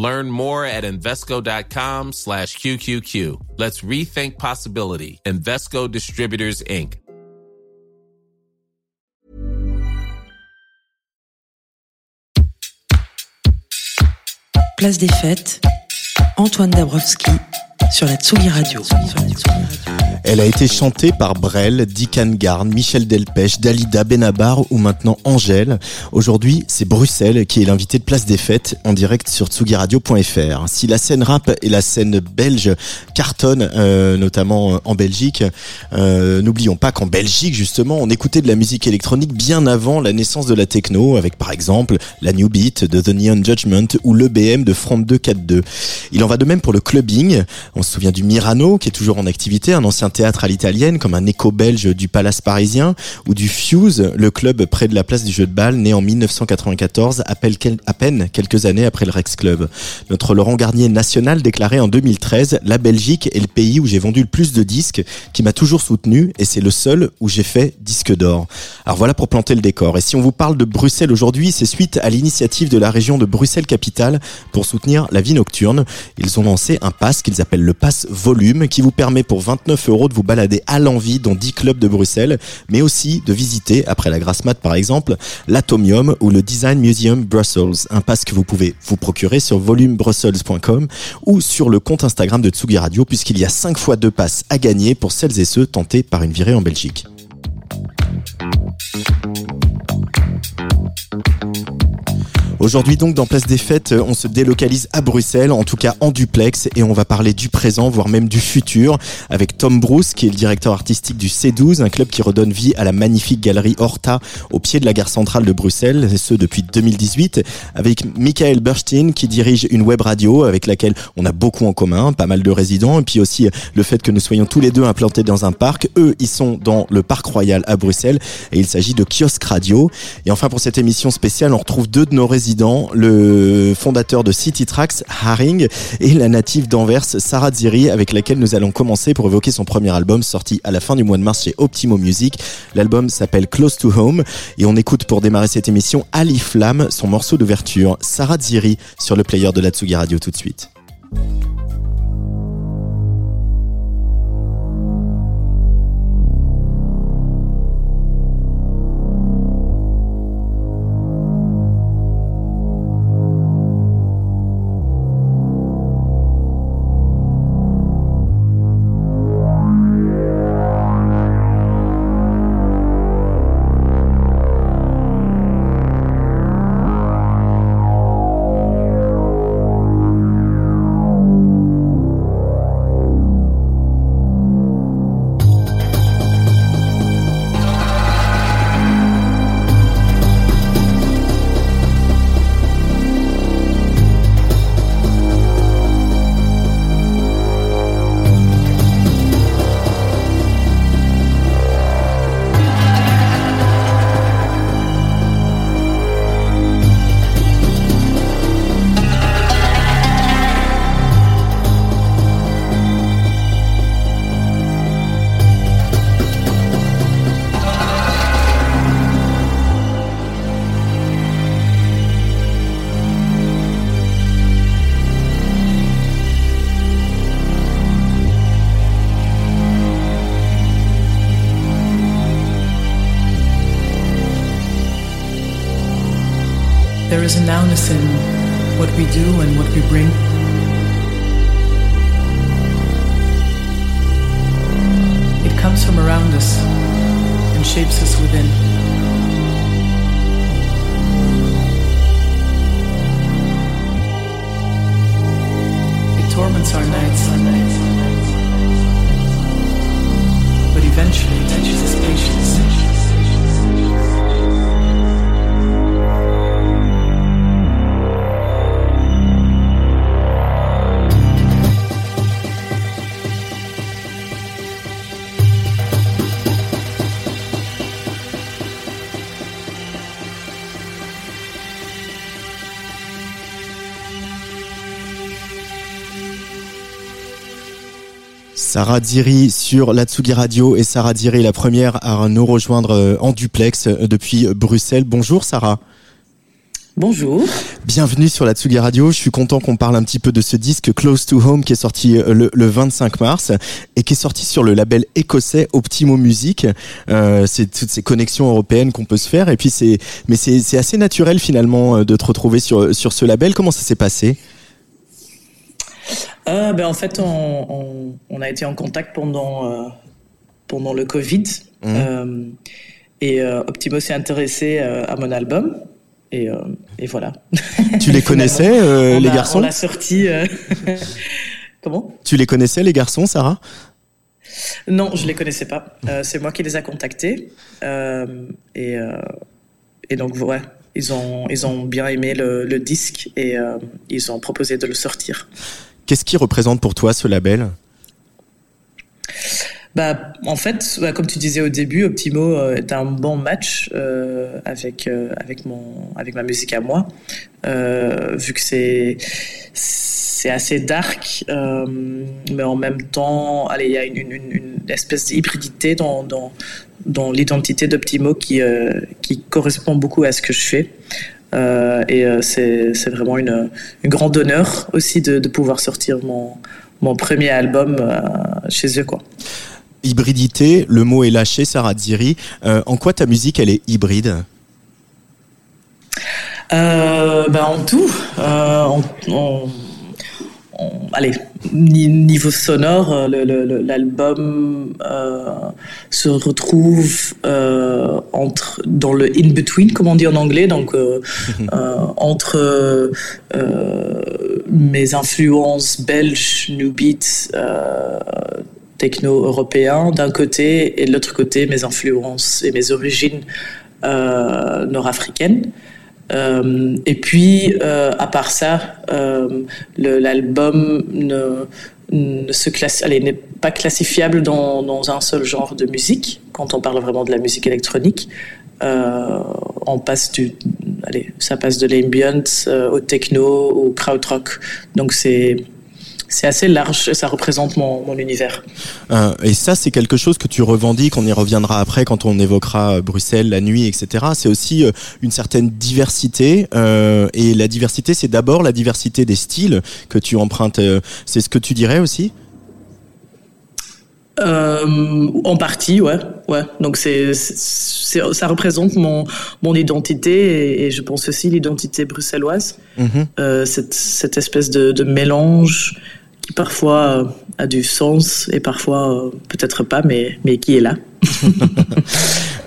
Learn more at Invesco.com slash QQQ. Let's rethink possibility. Invesco Distributors, Inc. Place des fêtes, Antoine Dabrowski sur la Tsugi Radio. Elle a été chantée par Brel, Dick Garn, Michel Delpech, Dalida Benabar ou maintenant Angèle. Aujourd'hui, c'est Bruxelles qui est l'invité de Place des Fêtes en direct sur tsugiradio.fr. Si la scène rap et la scène belge cartonnent, euh, notamment en Belgique, euh, n'oublions pas qu'en Belgique, justement, on écoutait de la musique électronique bien avant la naissance de la techno, avec par exemple la New Beat de The Neon Judgment ou l'EBM de Front 242. Il en va de même pour le clubbing. On se souvient du Mirano, qui est toujours en activité, un ancien théâtre à l'italienne, comme un écho belge du Palace parisien, ou du Fuse, le club près de la place du jeu de balle, né en 1994, à peine quelques années après le Rex Club. Notre Laurent Garnier national déclarait en 2013, la Belgique est le pays où j'ai vendu le plus de disques, qui m'a toujours soutenu, et c'est le seul où j'ai fait disque d'or. Alors voilà pour planter le décor. Et si on vous parle de Bruxelles aujourd'hui, c'est suite à l'initiative de la région de Bruxelles-Capitale pour soutenir la vie nocturne. Ils ont lancé un pass qu'ils appellent le pass volume, qui vous permet pour 29 euros de vous balader à l'envie dans 10 clubs de Bruxelles, mais aussi de visiter, après la grasse mat par exemple, l'Atomium ou le Design Museum Brussels. Un pass que vous pouvez vous procurer sur volumebrussels.com ou sur le compte Instagram de Tsugi Radio, puisqu'il y a 5 fois 2 passes à gagner pour celles et ceux tentés par une virée en Belgique. Aujourd'hui donc dans Place des Fêtes, on se délocalise à Bruxelles, en tout cas en duplex, et on va parler du présent, voire même du futur, avec Tom Bruce, qui est le directeur artistique du C12, un club qui redonne vie à la magnifique galerie Horta au pied de la gare centrale de Bruxelles, et ce depuis 2018, avec Michael Burstein, qui dirige une web radio avec laquelle on a beaucoup en commun, pas mal de résidents, et puis aussi le fait que nous soyons tous les deux implantés dans un parc. Eux, ils sont dans le Parc Royal à Bruxelles, et il s'agit de Kiosque Radio. Et enfin, pour cette émission spéciale, on retrouve deux de nos résidents le fondateur de City Tracks, Haring, et la native d'Anvers, Sarah Ziri, avec laquelle nous allons commencer pour évoquer son premier album sorti à la fin du mois de mars chez Optimo Music. L'album s'appelle Close to Home et on écoute pour démarrer cette émission Ali Flamme, son morceau d'ouverture, Sarah Ziri, sur le player de la Tsugi Radio tout de suite. There's a nowness in what we do and what we bring. It comes from around us and shapes us within. It torments our nights, but eventually teaches us patience. Sarah Diri sur la Tsugi Radio et Sarah Diri la première à nous rejoindre euh, en duplex euh, depuis Bruxelles. Bonjour Sarah. Bonjour. Bienvenue sur la Tsugi Radio. Je suis content qu'on parle un petit peu de ce disque Close to Home qui est sorti euh, le, 25 mars et qui est sorti sur le label écossais Optimo Music. Euh, c'est toutes ces connexions européennes qu'on peut se faire et puis c'est mais c'est assez naturel finalement de te retrouver sur sur ce label. Comment ça s'est passé? Euh, ben, En fait, on, on, a été en contact pendant, euh, pendant le Covid. Mmh. Euh, et Optimo s'est intéressé à mon album. Et, et voilà. Tu les connaissais, les garçons On l'a sorti. Comment? Tu les connaissais, les garçons, Sarah? Non, je les connaissais pas. c'est moi qui les a contactés. et, et donc, ouais, ils ont, ils ont bien aimé le, le disque et ils ont proposé de le sortir. Qu'est-ce qui représente pour toi ce label? Bah, en fait, bah, comme tu disais au début, Optimo euh, est un bon match euh, avec euh, avec mon avec ma musique à moi, vu que c'est c'est assez dark, mais en même temps, allez, il y a une, espèce d'hybridité dans, dans, dans l'identité d'Optimo qui qui correspond beaucoup à ce que je fais. Euh, et euh, c'est vraiment une, une, grande honneur aussi de, de pouvoir sortir mon, mon premier album euh, chez eux. Quoi. Hybridité, le mot est lâché, Sarah Diri. en quoi ta musique, elle est hybride? Ben en tout. On, on, allez, niveau sonore, euh, l'album euh, se retrouve euh, entre dans le in between, comme on dit en anglais, donc entre mes influences belges, new beat, techno européen d'un côté, et de l'autre côté mes influences et mes origines nord-africaines. Euh, et puis, euh, à part ça, euh, l'album ne, se classe, allez, n'est pas classifiable dans, dans, un seul genre de musique. Quand on parle vraiment de la musique électronique, on passe du, allez, ça passe de l'ambient au techno, au krautrock. Donc c'est c'est assez large ça représente mon, mon univers. Euh, et ça, c'est quelque chose que tu revendiques, on y reviendra après quand on évoquera euh, Bruxelles, la nuit, etc. C'est aussi euh, une certaine diversité. Euh, et la diversité, c'est d'abord la diversité des styles que tu empruntes. C'est ce que tu dirais aussi? Euh, en partie, ouais, ouais. Donc c'est, ça représente mon mon identité et, je pense aussi l'identité bruxelloise. Euh, cette, cette espèce de, de mélange parfois euh, a du sens et parfois euh, peut-être pas, mais, mais qui est là.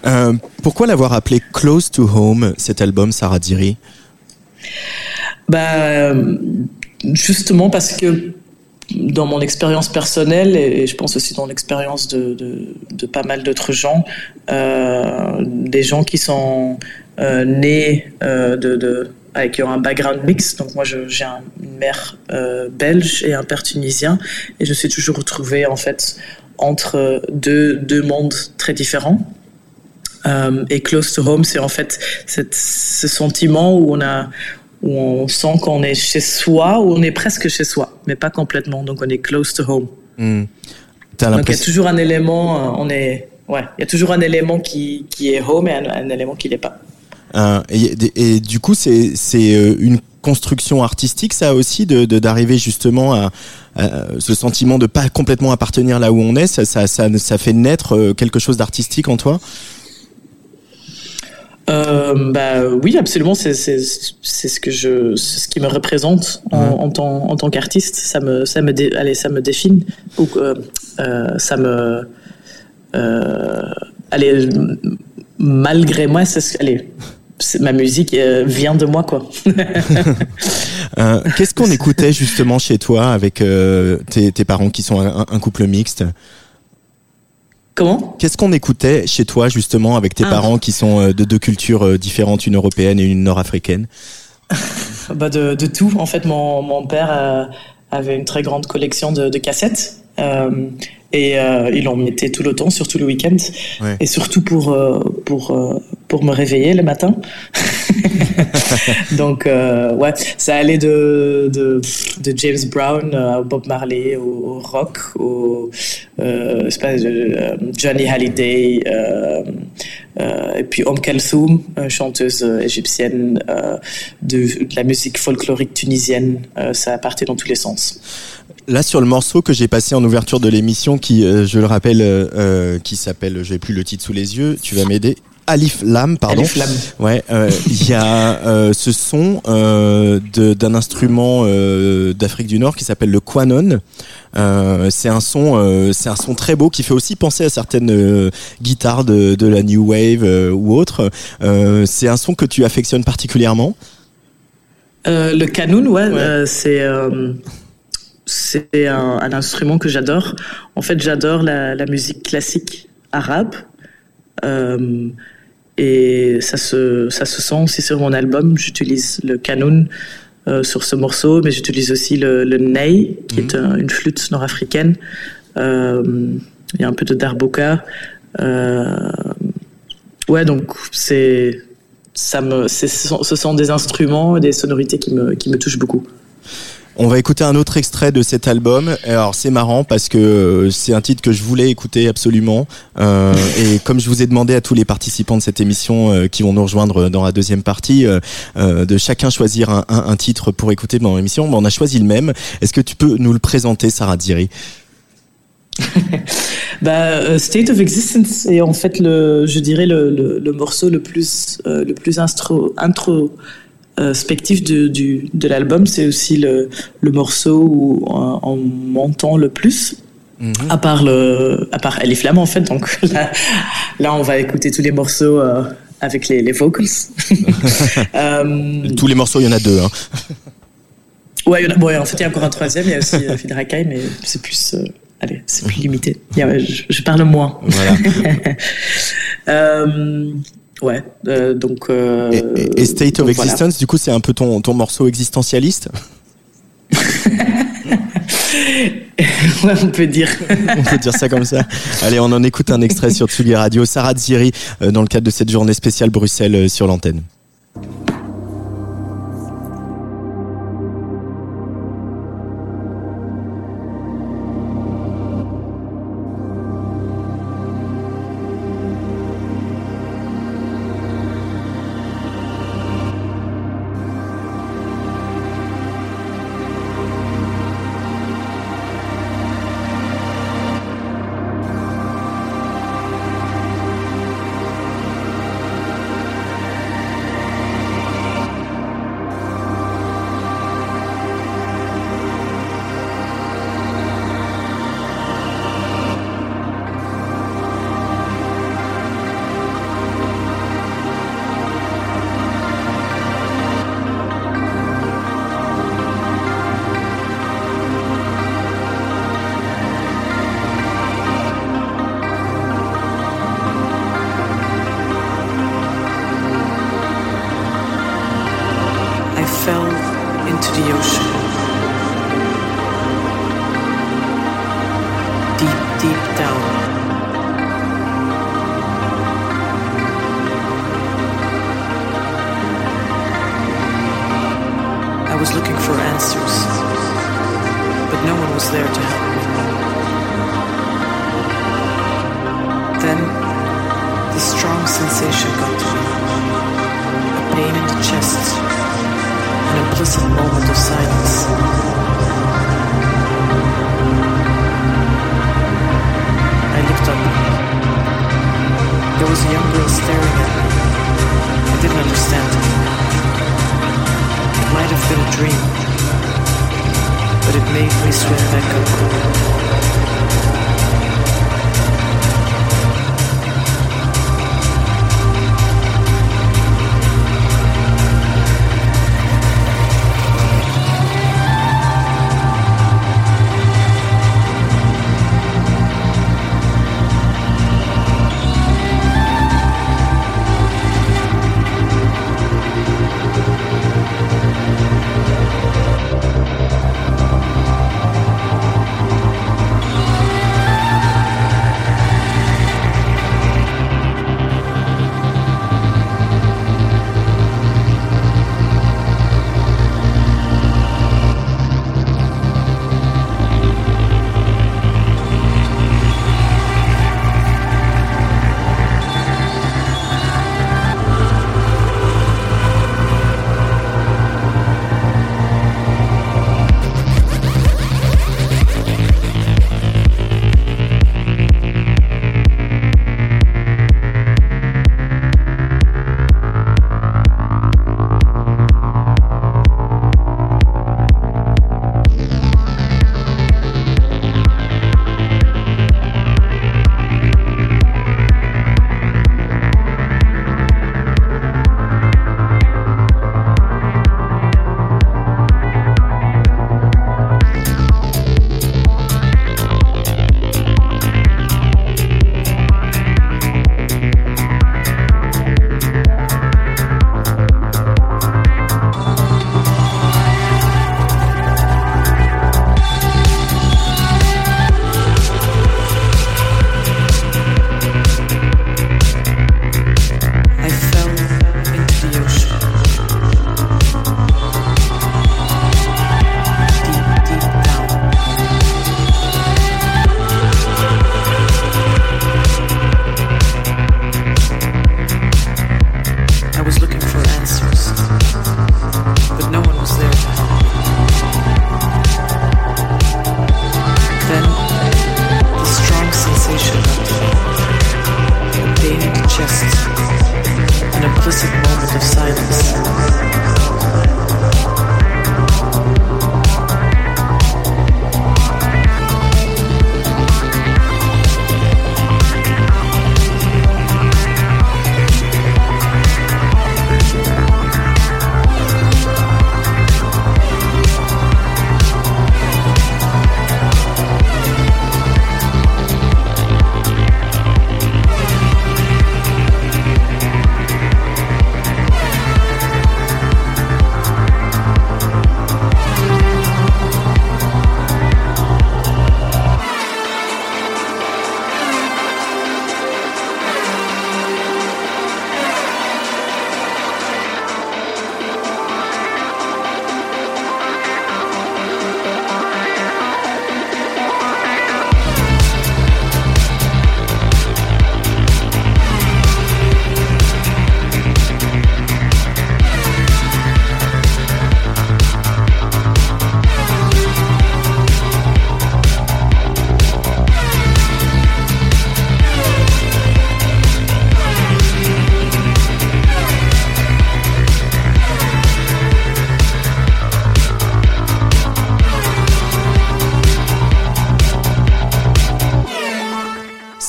Euh, pourquoi l'avoir appelé Close to Home, cet album, Sarah Diri? Bah, Justement parce que dans mon expérience personnelle et je pense aussi dans l'expérience de, de, pas mal d'autres gens, des gens qui sont nés de avec un background mix. Donc moi, j'ai une mère euh, belge et un père tunisien, et je suis toujours retrouvée en fait entre deux, deux mondes très différents. Euh, et close to home, c'est en fait cette, ce sentiment où on a où on sent qu'on est chez soi, ou on est presque chez soi, mais pas complètement. Donc on est close to home. Hmm. Donc il y a toujours un élément, euh, on est, ouais, il y a toujours un élément qui, qui est home et un, un élément qui l'est pas. Euh, et, du coup, c'est euh, une construction artistique, ça aussi, de d'arriver justement à, ce sentiment de pas complètement appartenir là où on est. Ça, ça, ça, fait naître euh, quelque chose d'artistique en toi? bah oui, absolument. C'est ce que je, ce qui me représente en, en tant, en tant qu'artiste. Ça me, ça me, allez, ça me définit. Ou, ça me, allez, malgré moi, c'est ce, allez, ma musique euh, vient de moi, quoi. Euh, qu'est-ce qu'on écoutait justement chez toi avec euh, tes, parents qui sont un, couple mixte? Comment? Qu'est-ce qu'on écoutait chez toi justement avec tes ah. parents qui sont de deux cultures différentes, une européenne et une nord-africaine? Bah de, tout. En fait, mon, mon père avait une très grande collection de, de cassettes. Et euh, il en mettait tout le temps, surtout le week-end. Et surtout pour, euh, pour, pour me réveiller le matin. Donc, euh, ouais, ça allait de, de, de James Brown à Bob Marley, au, rock, au euh, pas, euh, Johnny Hallyday, euh, euh, et puis Om Kalthoum, chanteuse égyptienne de, de, la musique folklorique tunisienne. ça a parti dans tous les sens. Là, sur le morceau que j'ai passé en ouverture de l'émission, qui, je le rappelle, qui s'appelle, j'ai plus le titre sous les yeux, tu vas m'aider, Alif Lam, pardon. Alif Lam. Ouais, euh, il y a euh, ce son euh, d'un instrument d'Afrique du Nord qui s'appelle le quanon. c'est un son, c'est un son très beau qui fait aussi penser à certaines guitares de, de, la new wave ou autres. c'est un son que tu affectionnes particulièrement. le quanon, ouais, c'est c'est un, un, instrument que j'adore. En fait, j'adore la, la, musique classique arabe. Euh, et ça se, ça se sent aussi sur mon album. J'utilise le canon euh, sur ce morceau, mais j'utilise aussi le, le ney, qui est mhm. une flûte nord-africaine. Euh, il y a un peu de darbuka. Euh, ouais, donc c'est ça me, ce sont des instruments, des sonorités qui me, qui me touchent beaucoup. On va écouter un autre extrait de cet album. Alors c'est marrant parce que euh, c'est un titre que je voulais écouter absolument. Euh, et comme je vous ai demandé à tous les participants de cette émission euh, qui vont nous rejoindre dans la deuxième partie, de chacun choisir un, titre pour écouter dans l'émission, on a choisi le même. Est-ce que tu peux nous le présenter, Sarah Diri? Bah, State of Existence est en fait le, je dirais le, morceau le plus, le plus intro euh, spectif de, du, de l'album, c'est aussi le, le, morceau où on, m'entend le plus. Mhm. À part le, à part Flamme en fait, donc là, là, on va écouter tous les morceaux euh, avec les, les vocals. euh, tous les morceaux, il y en a deux. Hein. Ouais, bon, en fait, il y a encore un troisième, il y a aussi euh, Fidrakai, mais c'est plus, allez, c'est plus limité. je, je, parle moins. Voilà. Ouais, euh, donc. Euh, et, State of Existence, du coup, c'est un peu ton, ton morceau existentialiste ouais, on peut dire. on peut dire ça comme ça. Allez, on en écoute un extrait sur Tsugi Radio. Sarah Ziri, euh, dans le cadre de cette journée spéciale Bruxelles sur l'antenne. There was a young girl staring at me. I didn't understand. It might have been a dream, but it made me swim back up.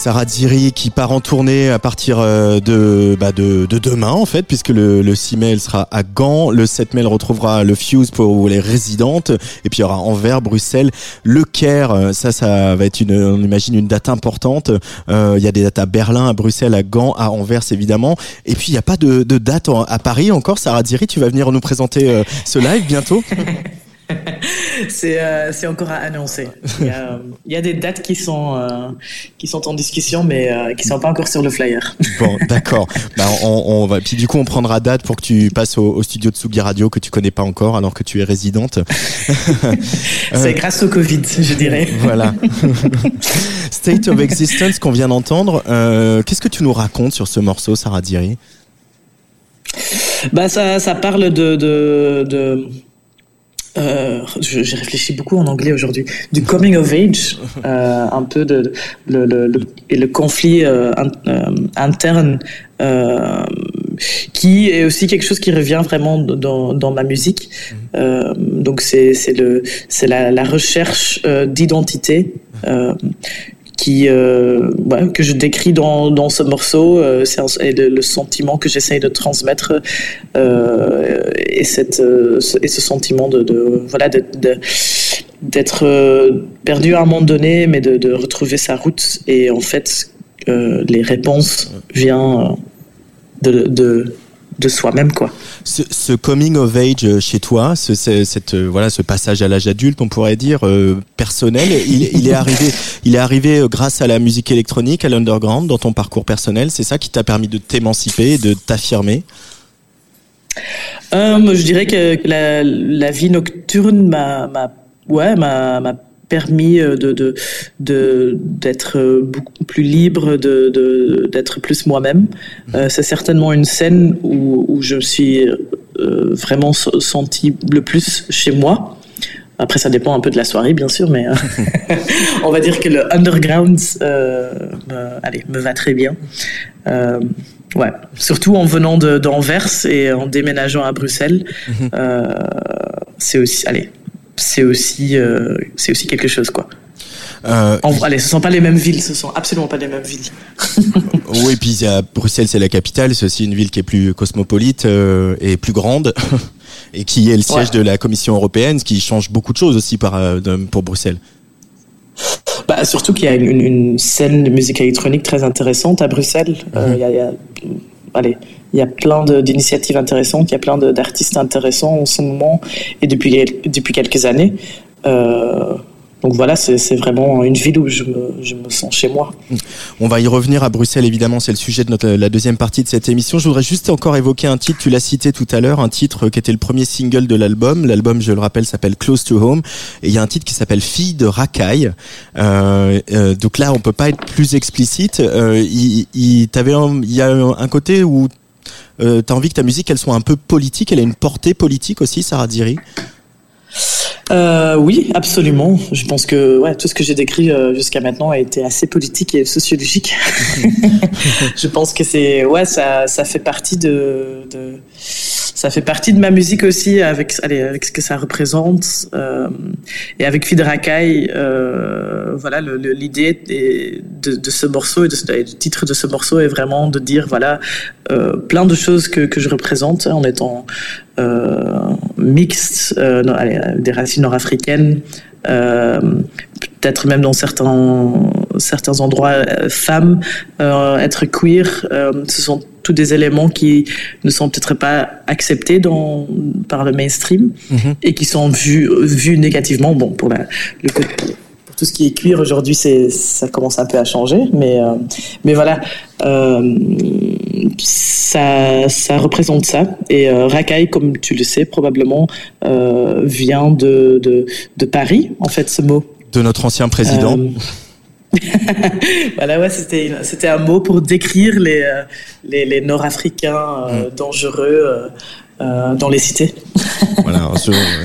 Sarah Diri qui part en tournée à partir euh, de, bah de, de, demain en fait, puisque le, le 6 mai sera à Gand, le 7 mai retrouvera le Fuse pour les résidentes, et puis il y aura Anvers, Bruxelles, Le Caire, euh, ça ça va être une, on imagine une date importante. Euh, il y a des dates à Berlin, à Bruxelles, à Gand, à Anvers évidemment, et puis il n'y a pas de, date à Paris encore. Sarah Diri, tu vas venir nous présenter ce live bientôt. Euh, c'est encore à annoncer. Il y, a, des dates qui sont, euh, qui sont en discussion, mais euh, qui sont pas encore sur le flyer. Bon, d'accord. Bah, on, va, puis du coup, on prendra date pour que tu passes au, studio de Sugi Radio que tu connais pas encore, alors que tu es résidente. c'est grâce au Covid, je dirais. Voilà. State of Existence qu'on vient d'entendre. Qu'est-ce que tu nous racontes sur ce morceau, Sarah Diri? Bah ça, ça parle de, de, de euh, j'ai réfléchi beaucoup en anglais aujourd'hui, du coming of age, euh, un peu de, le, le, le, et le conflit euh, euh interne, euh, qui est aussi quelque chose qui revient vraiment dans, dans ma musique. Mm-hmm. donc c'est le c'est la, la recherche d'identité qui euh, que je décris dans, dans ce morceau euh, c'est le, sentiment que j'essaye de transmettre euh, et cette euh, et ce sentiment de, voilà d'être perdu à un moment donné mais de, retrouver sa route. Et en fait les réponses viennent de, de soi-même quoi. Ce, ce, coming of age euh, chez toi, ce, cette euh, voilà ce passage à l'âge adulte, on pourrait dire euh, personnel, il, il, est arrivé, il est arrivé grâce à la musique électronique, à l'underground, dans ton parcours personnel. C'est ça qui t'a permis de t'émanciper, de t'affirmer? Euh, je dirais que la, la vie nocturne m'a, ouais, m'a permis euh, de de d'être euh, beaucoup plus libre, de d'être plus moi-même. Euh, c'est certainement une scène où, où je me suis vraiment senti le plus chez moi. Après, ça dépend un peu de la soirée, bien sûr, mais on va dire que le underground, me, allez, me va très bien. ouais, surtout en venant d'Anvers et en déménageant à Bruxelles, mhm. c'est aussi, allez, c'est aussi, euh, c'est aussi quelque chose, quoi. Euh, en, allez, ce sont pas les mêmes villes, ce sont absolument pas les mêmes villes. oui, puis Bruxelles, c'est la capitale, c'est aussi une ville qui est plus cosmopolite euh, et plus grande, et qui est le siège de la Commission européenne, ce qui change beaucoup de choses aussi par, pour Bruxelles. Bah, surtout qu'il y a une, une, scène de musique électronique très intéressante à Bruxelles. Mhm. il y a, allez, il y a plein d'initiatives intéressantes, il y a plein d'artistes intéressants en ce moment et depuis, depuis quelques années. Euh, donc voilà, c'est vraiment une ville où je me, je me, sens chez moi. On va y revenir à Bruxelles, évidemment, c'est le sujet de notre, la deuxième partie de cette émission. Je voudrais juste encore évoquer un titre, tu l'as cité tout à l'heure, un titre qui était le premier single de l'album. L'album, je le rappelle, s'appelle Close to Home. Et il y a un titre qui s'appelle Fille de racaille. Euh, euh, donc là, on peut pas être plus explicite. Il, il, il y a un côté où euh, tu as envie que ta musique, elle soit un peu politique, elle a une portée politique aussi, Sarah Diri? Euh, oui, absolument. Je pense que ouais, tout ce que j'ai décrit euh, jusqu'à maintenant a été assez politique et sociologique. je pense que c'est ouais, ça, ça fait partie de, de, ça fait partie de ma musique aussi avec allez, avec ce que ça représente euh, et avec Fidrakai. Euh, voilà, l'idée de, de, ce morceau et de, du titre de ce morceau est vraiment de dire voilà euh, plein de choses que, que je représente en étant euh, mixte, euh, des racines nord-africaines, euh, peut-être même dans certains certains endroits femmes être queer ce sont tous des éléments qui ne sont peut-être pas acceptés dans par le mainstream mm-hmm. et qui sont vus vus négativement bon pour la, le côté tout ce qui est cuir aujourd'hui, c'est ça commence un peu à changer, mais euh, mais voilà, euh, ça ça représente ça. Et euh, Rakai, comme tu le sais probablement, euh, vient de, de, de Paris en fait ce mot. De notre ancien président. voilà, ouais, c'était c'était un mot pour décrire les les, les Nord-Africains mm. dangereux. Euh, dans les cités. Voilà,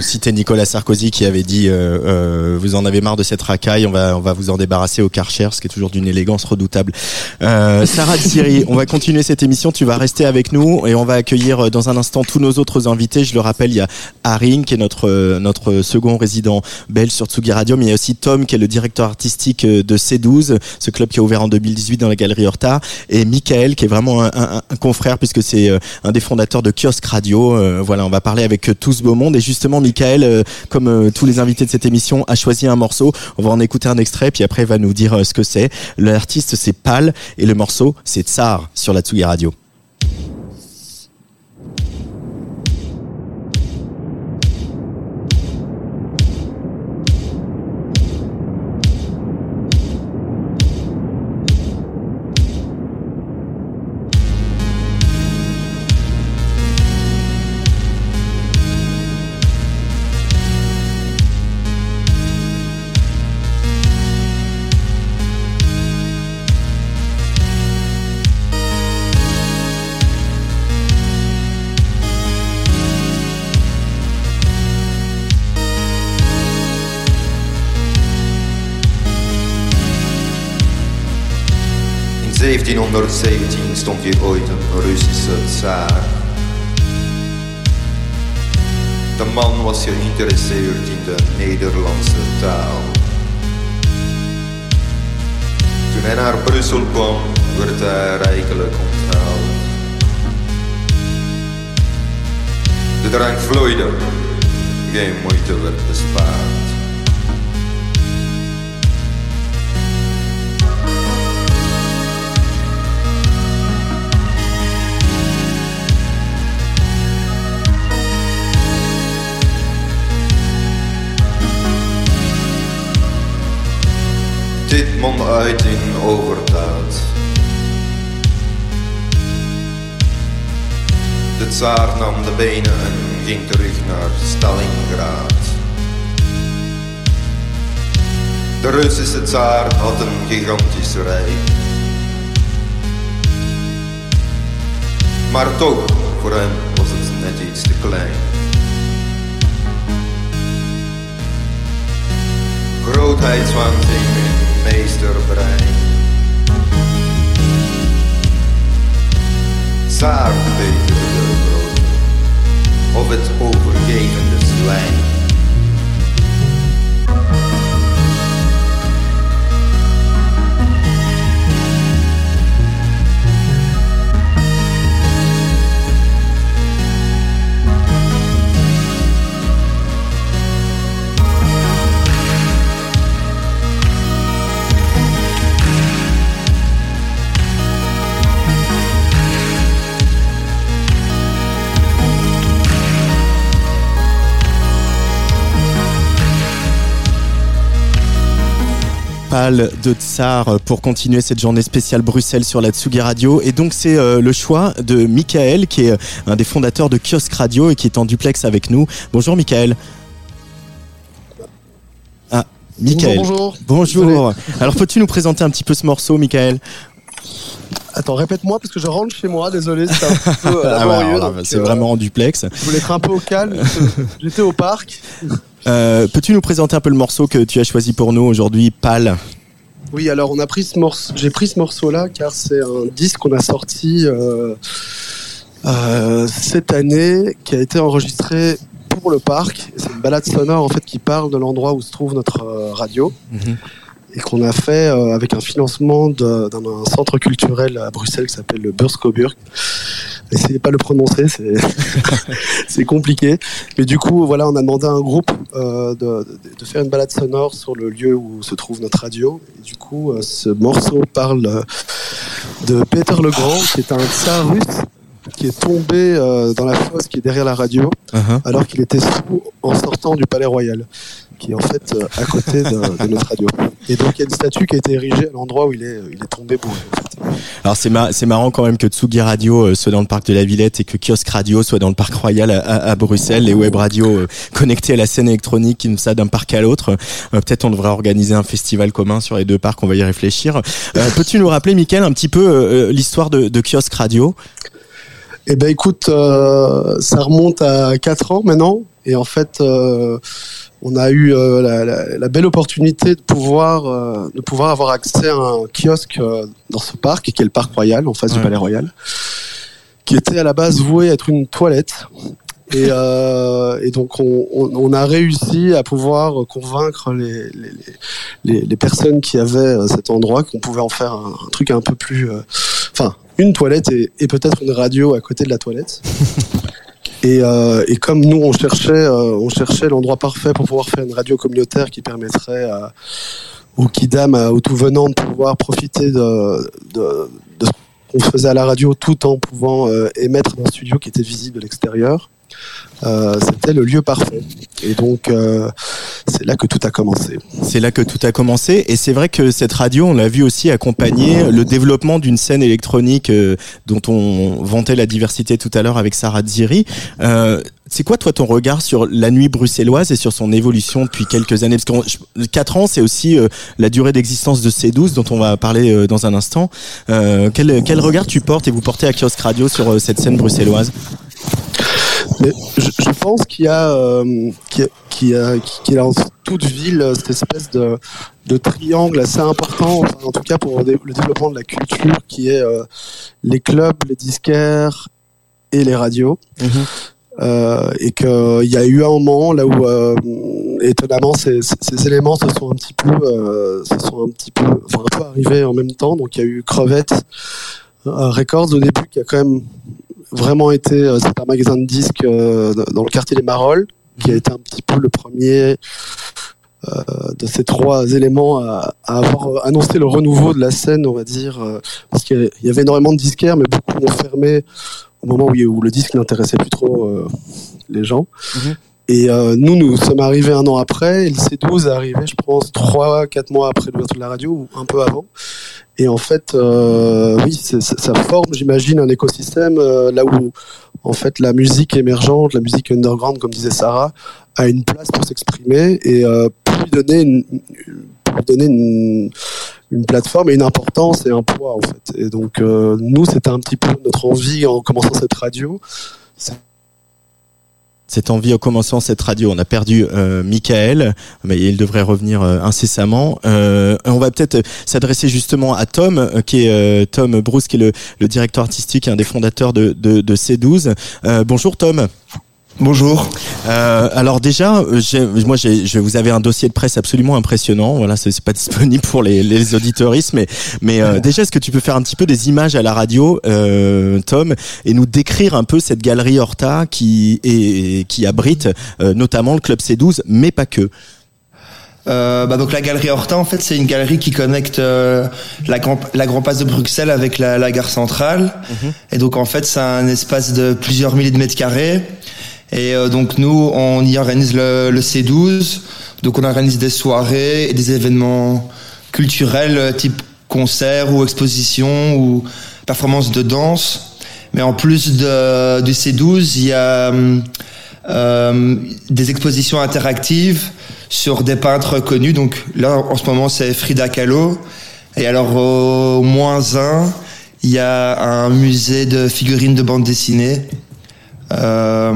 citais Nicolas Sarkozy qui avait dit euh, euh, vous en avez marre de cette racaille, on va on va vous en débarrasser au Karcher, ce qui est toujours d'une élégance redoutable. Euh, Sarah Siri, on va continuer cette émission, tu vas rester avec nous et on va accueillir euh, dans un instant tous nos autres invités. Je le rappelle, il y a Haring qui est notre euh, notre second résident belge sur Tsugi Radio, mais il y a aussi Tom qui est le directeur artistique euh, de C12, ce club qui a ouvert en 2018 dans la galerie Horta, et Michael qui est vraiment un, un, un confrère puisque c'est un des fondateurs de Kiosque Radio. Voilà, on va parler avec tout ce beau monde et justement Michael, comme tous les invités de cette émission, a choisi un morceau. On va en écouter un extrait puis après il va nous dire ce que c'est. L'artiste c'est Pal et le morceau c'est Tsar sur la Tsugi Radio. In 1717 stond hier ooit een Russische tsaar. De man was geïnteresseerd in de Nederlandse taal. Toen hij naar Brussel kwam, werd hij rijkelijk onthaald. De drank vloeide, geen moeite werd bespaard. Mond uit in overdaad. De tsaar nam de benen en ging terug naar Stalingrad. De Russische tsaar had een gigantisch rijk. Maar toch, voor hem was het net iets te klein. Grootheidswaanzin in meesterbrein. Zaar beter brood, of het overgevende zwijn. Pal de Tsar pour continuer cette journée spéciale Bruxelles sur la Tsugi Radio. Et donc c'est euh, le choix de Michael qui est euh, un des fondateurs de Kiosque Radio et qui est en duplex avec nous. Bonjour Michael. Ah, Michael. Bonjour. Bonjour. Alors peux-tu nous présenter un petit peu ce morceau, Michael? Attends, répète-moi parce que je rentre chez moi, désolé, c'est un peu euh, Ah C'est euh, vraiment en duplex. Je voulais être un peu au calme. parce que J'étais au parc. Euh, Peux-tu nous présenter un peu le morceau que tu as choisi pour nous aujourd'hui, Pal Oui, alors on a pris ce morceau. J'ai pris ce morceau-là car c'est un disque qu'on a sorti euh, euh, cette année, qui a été enregistré pour le parc. C'est une balade sonore en fait qui parle de l'endroit où se trouve notre radio. Mhm. Et qu'on a fait euh, avec un financement d'un un centre culturel à Bruxelles qui s'appelle le Burskoburg. Essayez pas de le prononcer, c'est compliqué. Mais du coup, voilà, on a demandé à un groupe euh, de, faire une balade sonore sur le lieu où se trouve notre radio. Et du coup, euh, ce morceau parle de Peter le Grand, qui est un tsar russe qui est tombé euh, dans la fosse qui est derrière la radio, Uh-huh. alors qu'il était sous en sortant du palais royal, qui est en fait euh, à côté de, de notre radio. Et donc il y a une statue qui a été érigée à l'endroit où il est, il est tombé bourré. En fait. Alors c'est mar- c'est marrant quand même que Tsugi Radio euh, soit dans le parc de la Villette et que Kiosque Radio soit dans le parc royal à, Bruxelles, les web radios euh, connectés à la scène électronique qui nous ça d'un parc à l'autre. Peut-être on devrait organiser un festival commun sur les deux parcs, on va y réfléchir. Peux-tu nous rappeler, Mickaël, un petit peu l'histoire de, de Kiosque Radio? Eh ben écoute, euh, ça remonte à 4 ans maintenant. Et en fait, on a eu la, la, la, belle opportunité de pouvoir, de pouvoir avoir accès à un kiosque dans ce parc, qui est le parc royal, en face du Palais Royal, qui était à la base voué à être une toilette. Et, euh, et donc on, on, a réussi à pouvoir convaincre les, les, les, les personnes qui avaient cet endroit qu'on pouvait en faire un, un, truc un peu plus, enfin une toilette et, et peut-être une radio à côté de la toilette. Et, euh, et, comme nous, on cherchait, euh, on cherchait l'endroit parfait pour pouvoir faire une radio communautaire qui permettrait à, aux kidam, aux tout venants de pouvoir profiter de, de, de ce qu'on faisait à la radio tout en pouvant euh, émettre dans un studio qui était visible de l'extérieur. Euh, c'était le lieu parfait. Et donc, euh, c'est là que tout a commencé. C'est là que tout a commencé. Et c'est vrai que cette radio, on l'a vu aussi accompagner le développement d'une scène électronique euh, dont on vantait la diversité tout à l'heure avec Sarah Ziri. Euh, c'est quoi toi ton regard sur la nuit bruxelloise et sur son évolution depuis quelques années? Parce que 4 ans, c'est aussi la durée d'existence de C12 dont on va parler dans un instant. quel, quel regard tu portes et vous portez à Kiosque Radio sur cette scène bruxelloise? Mais je, je pense qu'il y a, euh, qu'il y a, qu'il y a dans toute ville cette espèce de, de triangle assez important, enfin, en tout cas pour le développement de la culture, qui est euh, les clubs, les disquaires et les radios. Mm -hmm. Euh, et qu'il y a eu un moment là où euh, étonnamment ces, éléments se sont un petit peu euh, se sont un petit peu enfin arrivés en même temps. Donc il y a eu Crevette euh, Records au début qui a quand même vraiment été, euh, c'est un magasin de disques euh, dans le quartier des Marolles, qui a été un petit peu le premier euh, de ces trois éléments à, à, avoir annoncé le renouveau de la scène, on va dire, parce qu'il y avait énormément de disquaires, mais beaucoup ont fermé au moment où, où le disque n'intéressait plus trop euh, les gens. -hmm. Et euh, nous, nous sommes arrivés un an après, et le C12 est arrivé, je pense, trois, quatre mois après l'ouverture de la radio, ou un peu avant. Et en fait, euh, oui, ça forme, j'imagine, un écosystème euh, là où, en fait, la musique émergente, la musique underground, comme disait Sarah, a une place pour s'exprimer et pour lui donner une, pour lui donner une, une plateforme et une importance et un poids, en fait. Et donc, euh, nous, c'était un petit peu notre envie en commençant cette radio cette envie en commençant cette radio. On a perdu euh, Michael, mais il devrait revenir euh, incessamment. Euh, on va peut-être s'adresser justement à Tom, euh, qui est euh, Tom Bruce, qui est le, le, directeur artistique un des fondateurs de, de, de C12. bonjour Tom. Bonjour. Euh, alors déjà, moi, je vous avais un dossier de presse absolument impressionnant. Voilà, c'est pas disponible pour les, les auditeuristes, mais mais euh, déjà, est-ce que tu peux faire un petit peu des images à la radio, euh, Tom, et nous décrire un peu cette galerie Horta qui est qui abrite euh, notamment le club C12, mais pas que. Euh, bah donc la galerie Horta, en fait, c'est une galerie qui connecte euh, la, grand, la Grand Place de Bruxelles avec la, la gare centrale. -hmm. Et donc en fait, c'est un espace de plusieurs milliers de mètres carrés. Et euh, donc nous, on y organise le, le, C12. Donc on organise des soirées et des événements culturels euh, type concert ou exposition ou performance de danse. Mais en plus de, du C12, il y a euh, des expositions interactives sur des peintres connus. Donc là, en ce moment, c'est Frida Kahlo. Et alors, au moins un, il y a un musée de figurines de bande dessinée. Euh,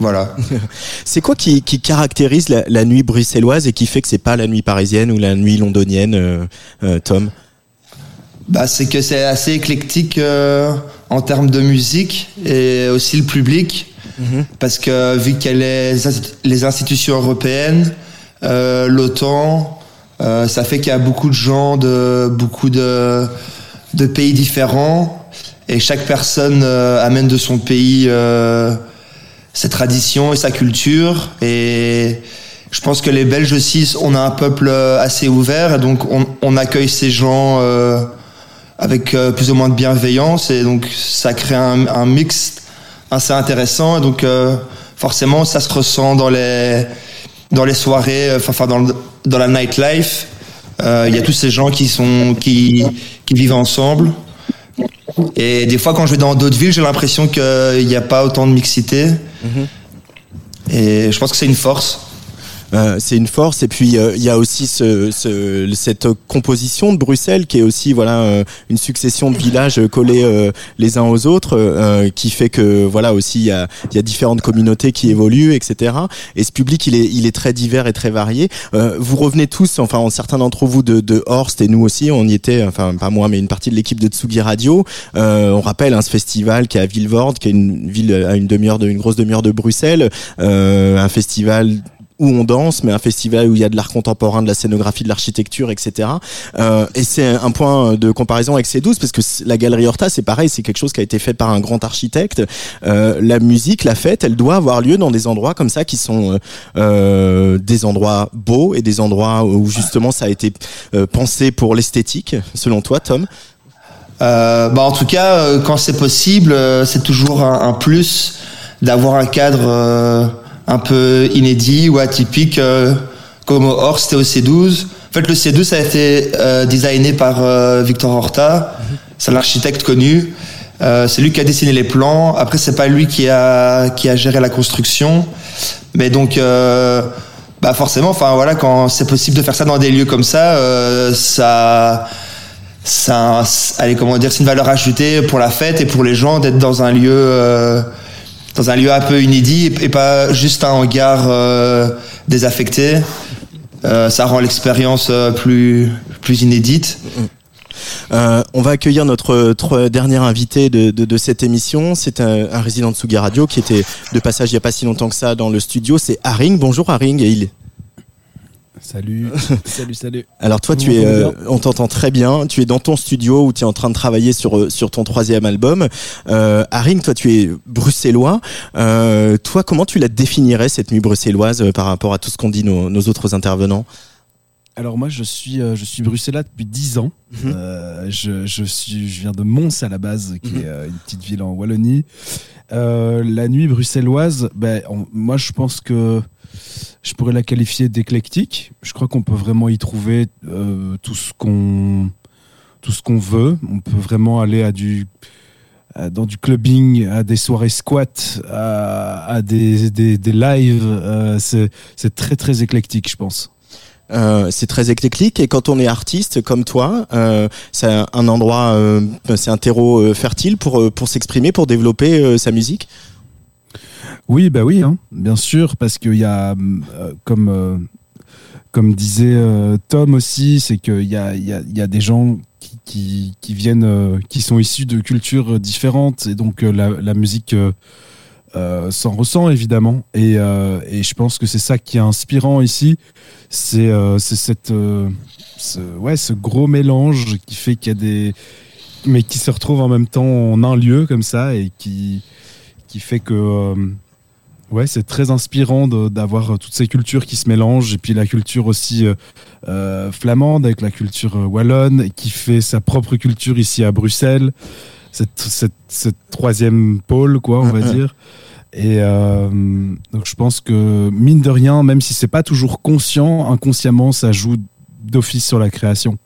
voilà. c'est quoi qui, qui caractérise la, la, nuit bruxelloise et qui fait que c'est pas la nuit parisienne ou la nuit londonienne, euh, euh, Tom? Bah, c'est que c'est assez éclectique euh, en termes de musique et aussi le public, mm -hmm. parce que vu qu'il y a les, les institutions européennes, euh, l'OTAN, euh, ça fait qu'il y a beaucoup de gens de beaucoup de, de pays différents et chaque personne amène de son pays sa tradition et sa culture. Et je pense que les Belges aussi, on a un peuple assez ouvert, et donc on, accueille ces gens euh, avec euh, plus ou moins de bienveillance, et donc ça crée un, un mix assez intéressant. Et donc euh, forcément, ça se ressent dans les dans les soirées, enfin dans dans la nightlife. Il y a tous ces gens qui sont qui qui vivent ensemble. Et des fois, quand je vais dans d'autres villes, j'ai l'impression qu'il n'y a pas autant de mixité. Et je pense que c'est une force. Euh, c'est une force. Et puis euh, il y a aussi ce, ce, cette composition de Bruxelles qui est aussi voilà euh, une succession de villages collés les uns aux autres, qui fait que voilà aussi il y a, y a différentes communautés qui évoluent, etc. Et ce public il est il est très divers et très varié. Vous revenez tous, enfin certains d'entre vous de, de Horst et nous aussi, on y était, enfin pas moi mais une partie de l'équipe de Tsugi Radio. On rappelle hein, ce festival qui est à Villevorde, qui est une ville à une demi-heure de une grosse demi-heure de Bruxelles, un festival où on danse, mais un festival où il y a de l'art contemporain, de la scénographie, de l'architecture, etc. Euh, et c'est un point de comparaison avec C12 parce que la galerie Horta, c'est pareil, c'est quelque chose qui a été fait par un grand architecte. Euh, la musique, la fête, elle doit avoir lieu dans des endroits comme ça qui sont euh, euh, des endroits beaux et des endroits où justement ça a été euh, pensé pour l'esthétique. Selon toi, Tom? Euh, bah en tout cas, quand c'est possible, c'est toujours un, un plus d'avoir un cadre un peu inédit ou atypique, euh, comme au Horst et au C12. En fait, le C12 ça a été euh, designé par euh, Victor Horta, c'est un architecte connu. C'est lui qui a dessiné les plans. Après, c'est pas lui qui a qui a géré la construction, mais donc. Bah forcément, enfin voilà, quand c'est possible de faire ça dans des lieux comme ça, ça, ça, allez comment dire, c'est une valeur ajoutée pour la fête et pour les gens d'être dans un lieu, dans un lieu un peu inédit et, pas juste un hangar euh, désaffecté. Euh, ça rend l'expérience euh, plus plus inédite. Euh, on va accueillir notre tro- dernier invité de, de, de cette émission. C'est un, un résident de Sugi Radio qui était de passage il n'y a pas si longtemps que ça dans le studio. C'est Haring. Bonjour Haring. Et il... Salut, salut, salut. Alors toi, tu es, euh, on t'entend très bien. Tu es dans ton studio où tu es en train de travailler sur euh, sur ton troisième album. Euh, Haring, toi, tu es bruxellois. Euh, toi, comment tu la définirais cette nuit bruxelloise euh, par rapport à tout ce qu'ont dit nos, nos autres intervenants? Alors moi, je suis, euh, je suis bruxellois depuis 10 ans. Mhm. Euh, je, je, suis, je viens de Mons à la base, qui Mhm. est euh, une petite ville en Wallonie. Euh, la nuit bruxelloise, ben, moi je pense que je pourrais la qualifier d'éclectique. Je crois qu'on peut vraiment y trouver euh, tout ce qu'on tout ce qu'on veut. On peut vraiment aller à du dans du clubbing, à des soirées squat, à, des, des, des lives. Euh, c'est très très éclectique, je pense. Euh, c'est très éclectique et quand on est artiste comme toi, euh, c'est un endroit, c'est un terreau fertile pour pour s'exprimer, pour développer sa musique. Oui, bah oui, hein, bien sûr, parce qu'il y a, euh, comme, euh, comme disait euh, Tom aussi, c'est qu'il y a, y, a, y a des gens qui, qui, qui viennent, qui sont issus de cultures différentes, et donc la, la musique s'en ressent évidemment. Et, et je pense que c'est ça qui est inspirant ici, c'est cette, ce, ouais, ce gros mélange qui fait qu'il y a des, mais qui se retrouvent en même temps en un lieu comme ça et qui, qui fait que ouais, c'est très inspirant d'avoir euh, toutes ces cultures qui se mélangent et puis la culture aussi euh, euh, flamande avec la culture wallonne qui fait sa propre culture ici à Bruxelles. Cette, cette, cette troisième pôle, quoi, on va dire. Et euh, donc je pense que mine de rien, même si c'est pas toujours conscient, inconsciemment, ça joue d'office sur la création.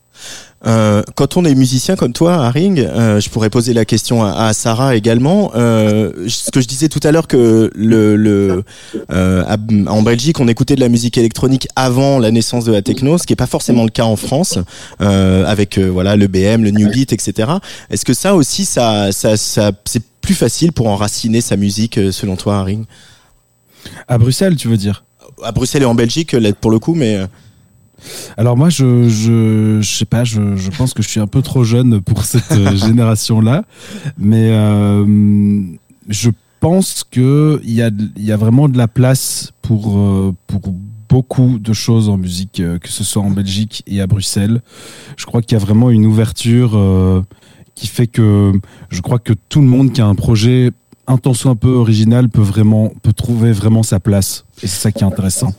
Euh, quand on est musicien comme toi, Haring, euh, je pourrais poser la question à, à Sarah également. Euh, ce que je disais tout à l'heure que le, le euh, à- en Belgique, on écoutait de la musique électronique avant la naissance de la techno, ce qui est pas forcément le cas en France, euh, avec euh, voilà le BM, le New Beat, etc. Est-ce que ça aussi, ça, ça, ça c'est plus facile pour enraciner sa musique, selon toi, Haring? À Bruxelles, tu veux dire? À Bruxelles et en Belgique, pour le coup, mais euh, Alors moi, je, je, je sais pas, je, je pense que je suis un peu trop jeune pour cette euh, génération-là, mais euh, je pense que il y a, y a vraiment de la place pour euh, pour beaucoup de choses en musique, que ce soit en Belgique et à Bruxelles. Je crois qu'il y a vraiment une ouverture qui fait que je crois que tout le monde qui a un projet un tant soit un peu original peut vraiment peut trouver vraiment sa place et c'est ça qui est intéressant.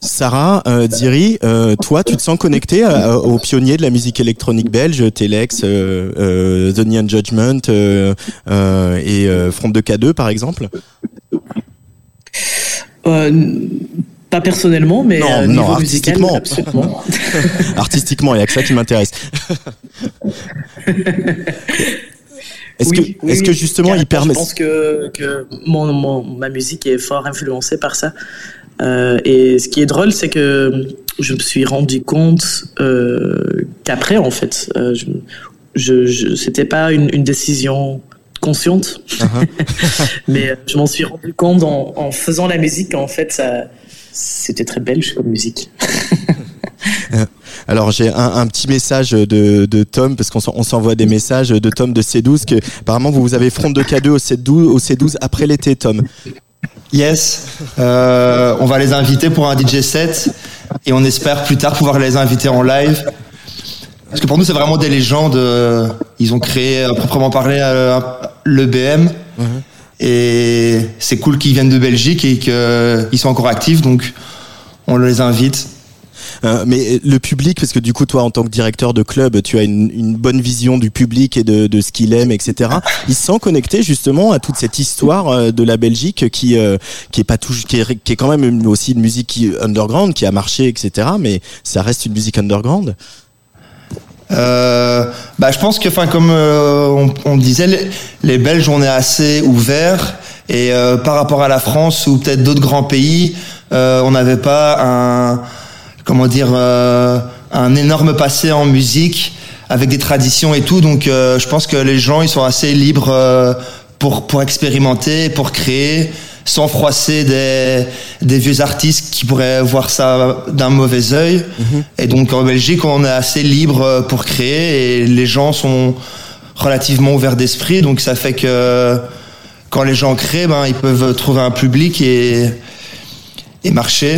Sarah, euh, Diri, euh, toi, tu te sens connecté à- à- aux pionniers de la musique électronique belge, Telex, euh, euh, The Neon Judgment euh, euh, et euh, Front de K2 par exemple? Euh, pas personnellement, mais Non, euh, non, musical, artistiquement. absolument. Artistiquement, il y a que ça qui m'intéresse. Est-ce Oui, que, oui, justement, il permet Je pense que, que mon, mon- ma musique est fort influencée par ça. Euh, et ce qui est drôle, c'est que je me suis rendu compte euh, qu'après, en fait, euh, je, je, je c'était pas une, une décision consciente, mais je m'en suis rendu compte en, en faisant la musique. En fait, c'était très belge comme musique. Alors j'ai un, un, petit message de, de Tom parce qu'on s'envoie des messages de Tom de C12 que apparemment vous avez front de K2 au C12 au C12 après l'été Tom. Yes, euh, on va les inviter pour un DJ set et on espère plus tard pouvoir les inviter en live. Parce que pour nous c'est vraiment des légendes. Ils ont créé à proprement parler euh, le BM. Et c'est cool qu'ils viennent de Belgique et qu'ils sont encore actifs, donc on les invite. Euh, mais le public, parce que du coup, toi, en tant que directeur de club, tu as une, une bonne vision du public et de, de ce qu'il aime, etc. Il se sent connecté justement à toute cette histoire euh, de la Belgique qui euh, qui est pas tout, qui est, qui est quand même aussi une musique qui, underground, qui a marché, etc. Mais ça reste une musique underground. Euh, bah, je pense que, enfin, comme euh, on, on, disait, les, les, Belges, on est assez ouverts. Et euh, par rapport à la France ou peut-être d'autres grands pays, on n'avait pas un, comment dire, un énorme passé en musique avec des traditions et tout. Donc, je pense que les gens, ils sont assez libres pour pour expérimenter, pour créer sans froisser des, des vieux artistes qui pourraient voir ça d'un mauvais œil. Mm -hmm. Et donc en Belgique, on est assez libre pour créer et les gens sont relativement ouverts d'esprit. Donc ça fait que quand les gens créent, ben, ils peuvent trouver un public et, et marcher.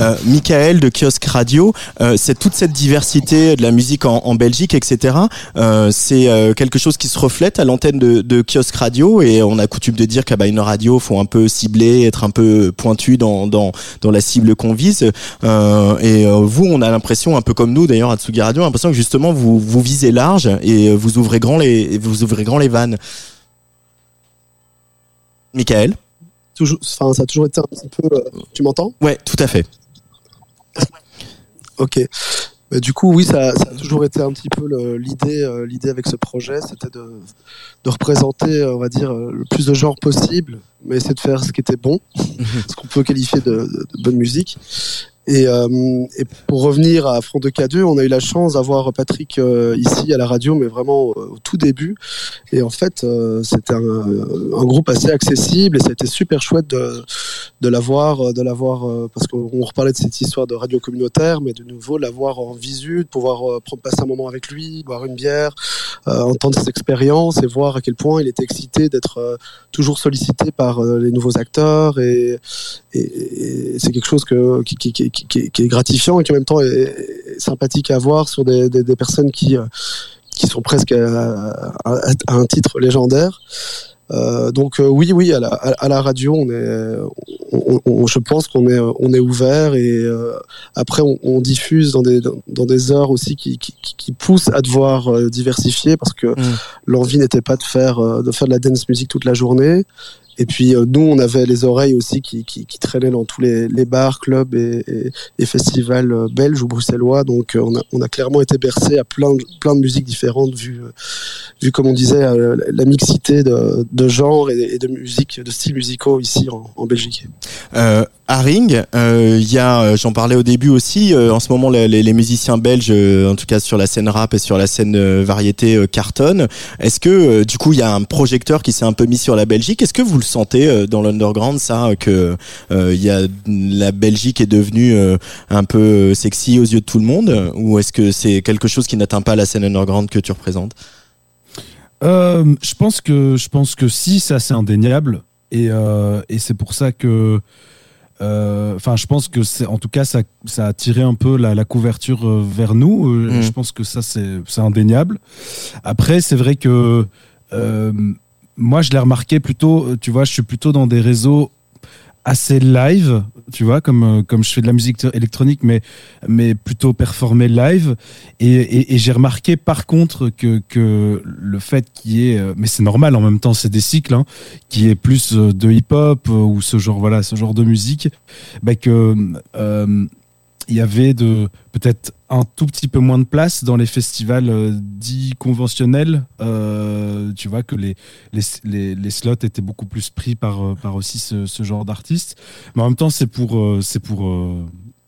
Euh, Michael de Kiosque Radio, euh, c'est toute cette diversité de la musique en, en Belgique, etc. Euh, c'est quelque chose qui se reflète à l'antenne de, de, Kiosque Radio et on a coutume de dire qu'à bah, une radio faut un peu cibler, être un peu pointu dans dans, dans la cible qu'on vise. Et vous, on a l'impression, un peu comme nous d'ailleurs à Tsugi Radio, l'impression que justement vous vous visez large et vous ouvrez grand les vous ouvrez grand les vannes. Michael? Toujours, enfin, ça a toujours été un petit peu. Euh, tu m'entends? Ouais, tout à fait. Ok. Du coup, oui, ça, ça, a toujours été un petit peu l'idée, euh, l'idée avec ce projet, c'était de, de, représenter, on va dire, le plus de genres possible, mais essayer de faire ce qui était bon, ce qu'on peut qualifier de, de, de bonne musique. Et, euh, et, pour revenir à Front de K2, on a eu la chance d'avoir Patrick euh, ici à la radio, mais vraiment au, au tout début. Et en fait, euh, c'était un, groupe assez accessible et ça a été super chouette de, l'avoir, de l'avoir euh, parce qu'on reparlait de cette histoire de radio communautaire, mais de nouveau l'avoir en visu, de pouvoir euh, passer un moment avec lui, boire une bière, euh, entendre ses expériences et voir à quel point il était excité d'être toujours sollicité par les nouveaux acteurs et c'est quelque chose que, qui, qui, qui, qui, qui, est gratifiant et qui en même temps est, est sympathique à voir sur des, des, des personnes qui, qui sont presque à, à, à un titre légendaire. Euh, donc euh, oui, oui, à la, à, la, radio, on est, on, on, je pense qu'on est, on est ouvert et euh, après on, on, diffuse dans des, dans des heures aussi qui, qui, qui poussent à devoir euh, diversifier parce que mmh. l'envie n'était pas de faire, euh, de faire de la dance music toute la journée. Et puis euh, nous, on avait les oreilles aussi qui, qui, qui traînaient dans tous les, les bars, clubs et, et, et, festivals euh, belges ou bruxellois. Donc euh, on a, on a clairement été bercé à plein de, plein de musiques différentes, vu, vu comme on disait, la mixité de, de genres et, de musique, de styles musicaux ici en, en Belgique. Euh, à Ring, il euh, y a, j'en parlais au début aussi, euh, en ce moment les, les, musiciens belges, euh, en tout cas sur la scène rap et sur la scène variété, cartonnent. Est-ce que du coup il y a un projecteur qui s'est un peu mis sur la Belgique? Est-ce que vous le sentez dans l'underground ça que il y a la Belgique est devenue un peu sexy aux yeux de tout le monde ou est-ce que c'est quelque chose qui n'atteint pas la scène underground que tu représentes? Je pense que je pense que si, c'est assez indéniable et, et c'est pour ça que euh, enfin, je pense que c'est, en tout cas, ça, ça a tiré un peu la, la couverture euh, vers nous. Mmh. Je pense que ça, c'est, c'est indéniable. Après, c'est vrai que euh, moi, je l'ai remarqué plutôt. Tu vois, je suis plutôt dans des réseaux assez live, tu vois, comme euh, comme je fais de la musique électronique, mais mais plutôt performé live. Et, j'ai remarqué par contre que que le fait qu'il y ait, euh, mais c'est normal en même temps, c'est des cycles, hein, qui est plus euh, de hip hop ou ce genre voilà, ce genre de musique, bah que euh, il y avait de peut-être un tout petit peu moins de place dans les festivals euh, dits conventionnels. Euh, tu vois que les, les, les, slots étaient beaucoup plus pris par, euh, par aussi ce, ce genre d'artistes. Mais en même temps, c'est pour, c'est pour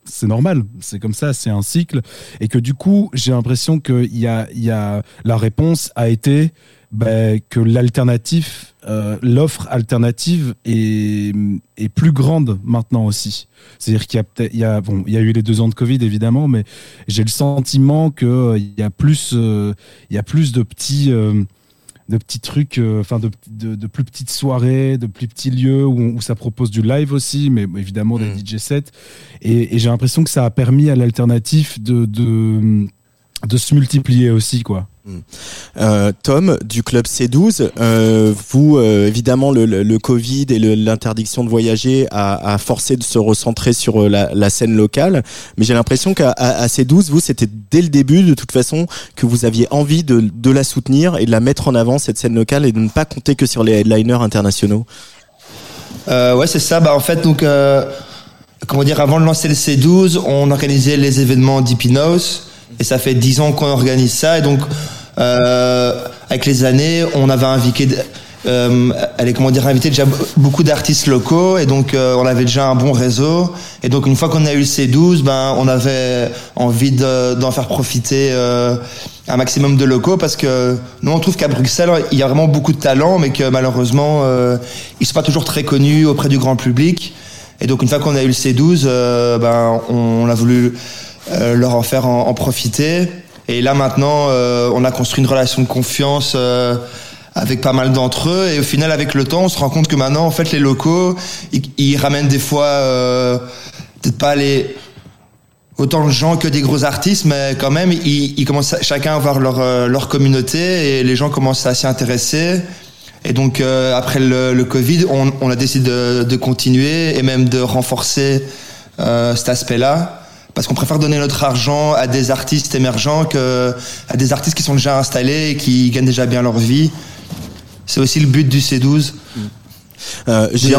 c'est normal, c'est comme ça, c'est un cycle. Et que du coup, j'ai l'impression que y a, y a, la réponse a été bah, que l'alternative, euh, l'offre alternative est, est, plus grande maintenant aussi. C'est-à-dire qu'il y a, il y a, bon, il y a eu les deux ans de Covid évidemment, mais j'ai le sentiment qu'il euh, il y a plus, euh, il y a plus de petits de petits trucs, enfin de, de, plus petites soirées, de plus petits lieux où, ça propose du live aussi, mais évidemment des mm. DJ sets. Et, et j'ai l'impression que ça a permis à l'alternative de, de, de se multiplier aussi, quoi. Euh, Tom du club C12, euh, vous euh, évidemment le, le, Covid et l'interdiction de voyager a, a, forcé de se recentrer sur euh, la, la scène locale, mais j'ai l'impression qu'à à, C12 vous c'était dès le début de toute façon que vous aviez envie de, de, la soutenir et de la mettre en avant cette scène locale et de ne pas compter que sur les headliners internationaux. ouais c'est ça, bah en fait donc comment dire avant de lancer le C12 on organisait les événements d'Ipinos et ça fait dix ans qu'on organise ça. Et donc, euh, avec les années, on avait invité, euh, comment dire, invité déjà beaucoup d'artistes locaux. Et donc, euh, on avait déjà un bon réseau. Et donc, une fois qu'on a eu le C12, ben, on avait envie d'en faire profiter euh, un maximum de locaux parce que nous, on trouve qu'à Bruxelles, il y a vraiment beaucoup de talents, mais que malheureusement, euh, ils sont pas toujours très connus auprès du grand public. Et donc, une fois qu'on a eu le C12, euh, ben, on, on a voulu leur en faire en, profiter. Et là maintenant, euh, on a construit une relation de confiance euh, avec pas mal d'entre eux. Et au final, avec le temps, on se rend compte que maintenant, en fait, les locaux, ils, ramènent des fois peut-être pas les autant de gens que des gros artistes, mais quand même, ils, ils commencent chacun à avoir leur, leur communauté et les gens commencent à s'y intéresser. Et donc, après le, le Covid, on, on, a décidé de, de, continuer et même de renforcer euh, cet aspect-là parce qu'on préfère donner notre argent à des artistes émergents que à des artistes qui sont déjà installés et qui gagnent déjà bien leur vie. C'est aussi le but du C12. Euh, j'ai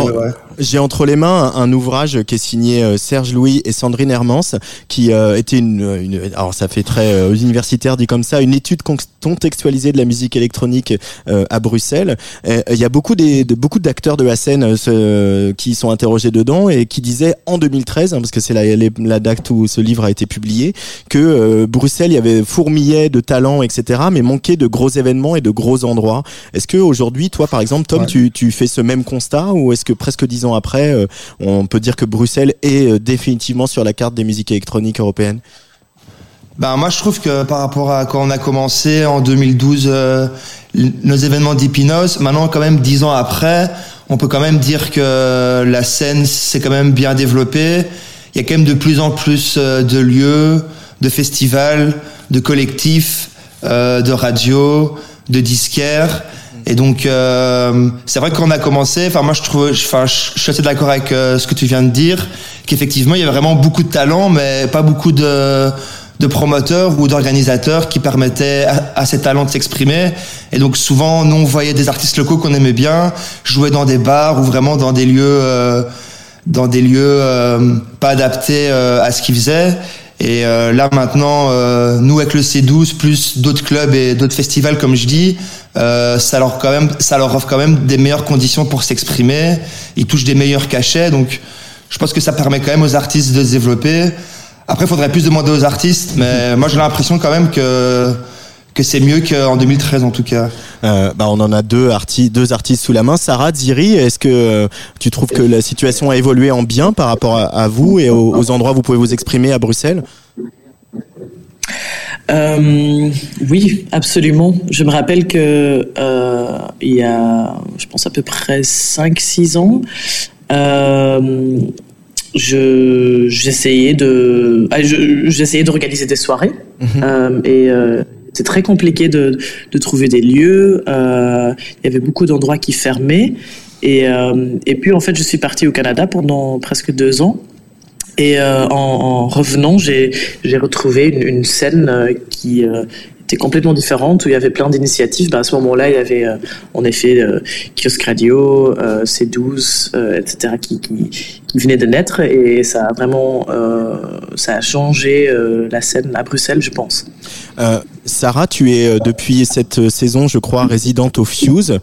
entre les mains un, ouvrage qui est signé euh, Serge Louis et Sandrine Hermance, qui euh, était une, une, alors ça fait très euh, universitaire dit comme ça, une étude contextualisée de la musique électronique à Bruxelles. Il y a beaucoup des de, beaucoup d'acteurs de la scène qui sont interrogés dedans et qui disaient en 2013, hein, parce que c'est la, la date où ce livre a été publié, que Bruxelles il y avait fourmillé de talents, etc., mais manquait de gros événements et de gros endroits. Est-ce que aujourd'hui, toi par exemple, Tom, tu, tu fais ce même constat ou est-ce que presque dix après, euh, on peut dire que Bruxelles est euh, définitivement sur la carte des musiques électroniques européennes ben, moi, je trouve que par rapport à quand on a commencé en 2012 euh, nos événements d'Ipinos, maintenant, quand même, dix ans après, on peut quand même dire que la scène s'est quand même bien développée. Il y a quand même de plus en plus de lieux, de festivals, de collectifs, de radios, de disquaires. Et donc, euh, c'est vrai qu'on a commencé. Enfin, moi, je trouve, enfin, je, suis assez d'accord avec euh, ce que tu viens de dire, qu'effectivement, il y a vraiment beaucoup de talent, mais pas beaucoup de de promoteurs ou d'organisateurs qui permettaient à, ces talents de s'exprimer. Et donc souvent, nous, on voyait des artistes locaux qu'on aimait bien jouer dans des bars ou vraiment dans des lieux, euh, dans des lieux euh, pas adaptés euh, à ce qu'ils faisaient. Et euh, là maintenant, euh, nous avec le C12 plus d'autres clubs et d'autres festivals, comme je dis, euh, ça leur quand même, ça leur offre quand même des meilleures conditions pour s'exprimer. Ils touchent des meilleurs cachets, donc je pense que ça permet quand même aux artistes de se développer. Après, il faudrait plus demander aux artistes, mais moi j'ai l'impression quand même que que c'est mieux qu'en 2013 en tout cas. Euh, bah on en a deux, artistes, deux artistes sous la main. Sarah, Ziri, est-ce que euh, tu trouves que la situation a évolué en bien par rapport à, vous et aux, endroits où vous pouvez vous exprimer à Bruxelles? Euh, oui, absolument. Je me rappelle que euh, il y a, je pense à peu près 5-6 ans, euh, je j'essayais de, ah, j'essayais d'organiser des soirées mhm. et c'est très compliqué de, de, trouver des lieux. Euh, il y avait beaucoup d'endroits qui fermaient. Et, euh, et puis, en fait, je suis partie au Canada pendant presque deux ans. Et euh, en, en, revenant, j'ai retrouvé une, scène euh, qui euh, était complètement différente, où il y avait plein d'initiatives. Ben, à ce moment-là, il y avait en effet Kiosque Radio, C12, etc., venait de naître et ça a vraiment euh, ça a changé euh, la scène à Bruxelles, je pense. Euh, Sarah, tu es depuis cette saison, je crois, résidente au Fuse.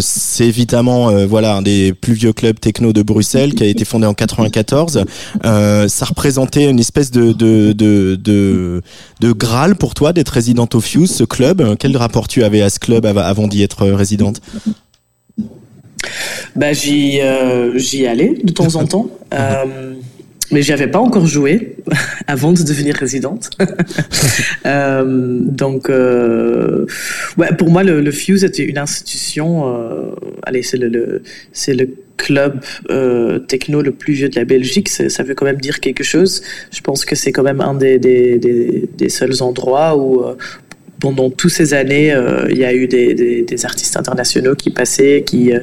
C'est évidemment voilà un des plus vieux clubs techno de Bruxelles qui a été fondé en 94. Euh, ça représentait une espèce de de, de, de, de graal pour toi d'être résidente au Fuse, ce club. Quel rapport tu avais à ce club av- avant d'y être résidente? Bah, j'y euh, j'y allais de temps en temps. Euh, mais j'y avais pas encore joué avant de devenir résidente. Euh, donc, euh, ouais, pour moi, le, le Fuse était une institution. euh, allez, c'est le, le c'est le club techno le plus vieux de la Belgique. Ça veut quand même dire quelque chose. Je pense que c'est quand même un des, des, des, des seuls endroits où pendant toutes ces années, euh, il y a eu des, des, des artistes internationaux qui passaient, qui, euh,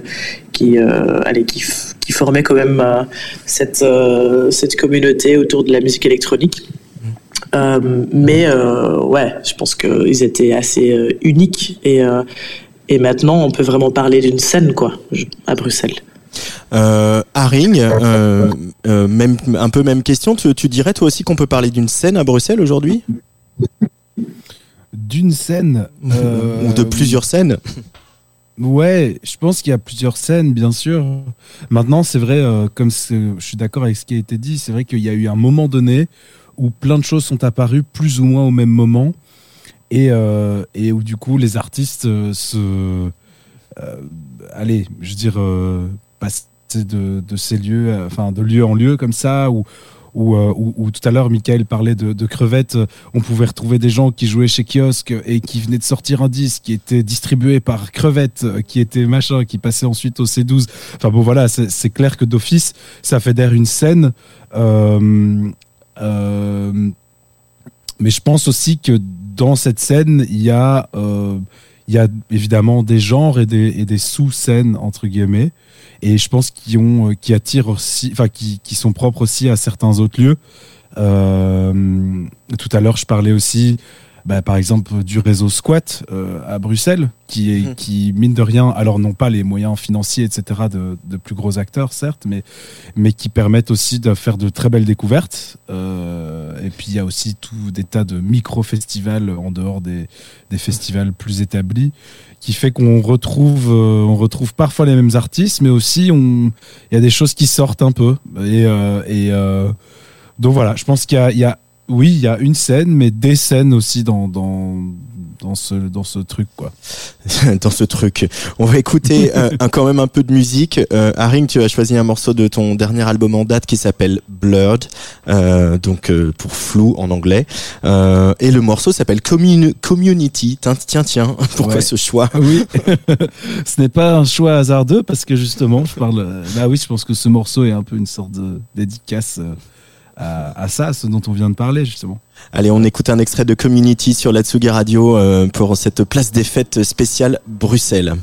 qui, euh, allez, qui, qui formaient quand même euh, cette, cette communauté autour de la musique électronique. Euh, mais ouais, je pense qu'ils étaient assez uniques et, et maintenant on peut vraiment parler d'une scène quoi à Bruxelles. Euh, Haring, même un peu même question. Tu, tu dirais toi aussi qu'on peut parler d'une scène à Bruxelles aujourd'hui? D'une scène. euh, ou de plusieurs scènes Ouais, je pense qu'il y a plusieurs scènes, bien sûr. Maintenant, c'est vrai, euh, comme je suis d'accord avec ce qui a été dit, c'est vrai qu'il y a eu un moment donné où plein de choses sont apparues plus ou moins au même moment et, euh, et où du coup les artistes euh, se. euh, allez, je veux dire, euh, passer de, de ces lieux, euh, enfin de lieu en lieu comme ça, ou. Où, euh, où- tout à l'heure, Michael parlait de, de crevettes, on pouvait retrouver des gens qui jouaient chez Kiosque et qui venaient de sortir un disque qui était distribué par Crevette, euh, qui était machin, qui passait ensuite au C12. Enfin bon, voilà, c'est clair que d'office, ça fédère une scène. Euh, mais je pense aussi que dans cette scène, il y a, il y a évidemment des genres et des, sous-scènes, entre guillemets. Et je pense qu'ils ont, euh, qui attirent aussi, enfin, qui, qui sont propres aussi à certains autres lieux. Euh, tout à l'heure, je parlais aussi, bah, par exemple, du réseau Squat euh, à Bruxelles, qui, est, Mhm. qui, mine de rien, alors n'ont pas les moyens financiers, etc., de, de plus gros acteurs, certes, mais, mais qui permettent aussi de faire de très belles découvertes. Euh, et puis, il y a aussi tout des tas de micro-festivals en dehors des, des festivals plus établis, qui fait qu'on retrouve, euh, on retrouve parfois les mêmes artistes, mais aussi il y a des choses qui sortent un peu. Et, euh, et euh, donc voilà, je pense qu'il y a- oui, il y a une scène, mais des scènes aussi dans, dans, dans, ce, dans ce truc, quoi. dans ce truc. On va écouter euh, un, quand même un peu de musique. Euh, Haring, tu as choisi un morceau de ton dernier album en date qui s'appelle Blurred, euh, donc euh, pour flou en anglais. Et le morceau s'appelle Commun- Community. Tiens, tiens, tiens, pourquoi Ouais. ce choix Oui, ce n'est pas un choix hasardeux parce que justement, je parle. euh, Bah oui, je pense que ce morceau est un peu une sorte de dédicace à, ça, ce dont on vient de parler justement. Allez, on écoute un extrait de Community sur la Tsugi Radio euh, pour cette place des fêtes spéciale Bruxelles.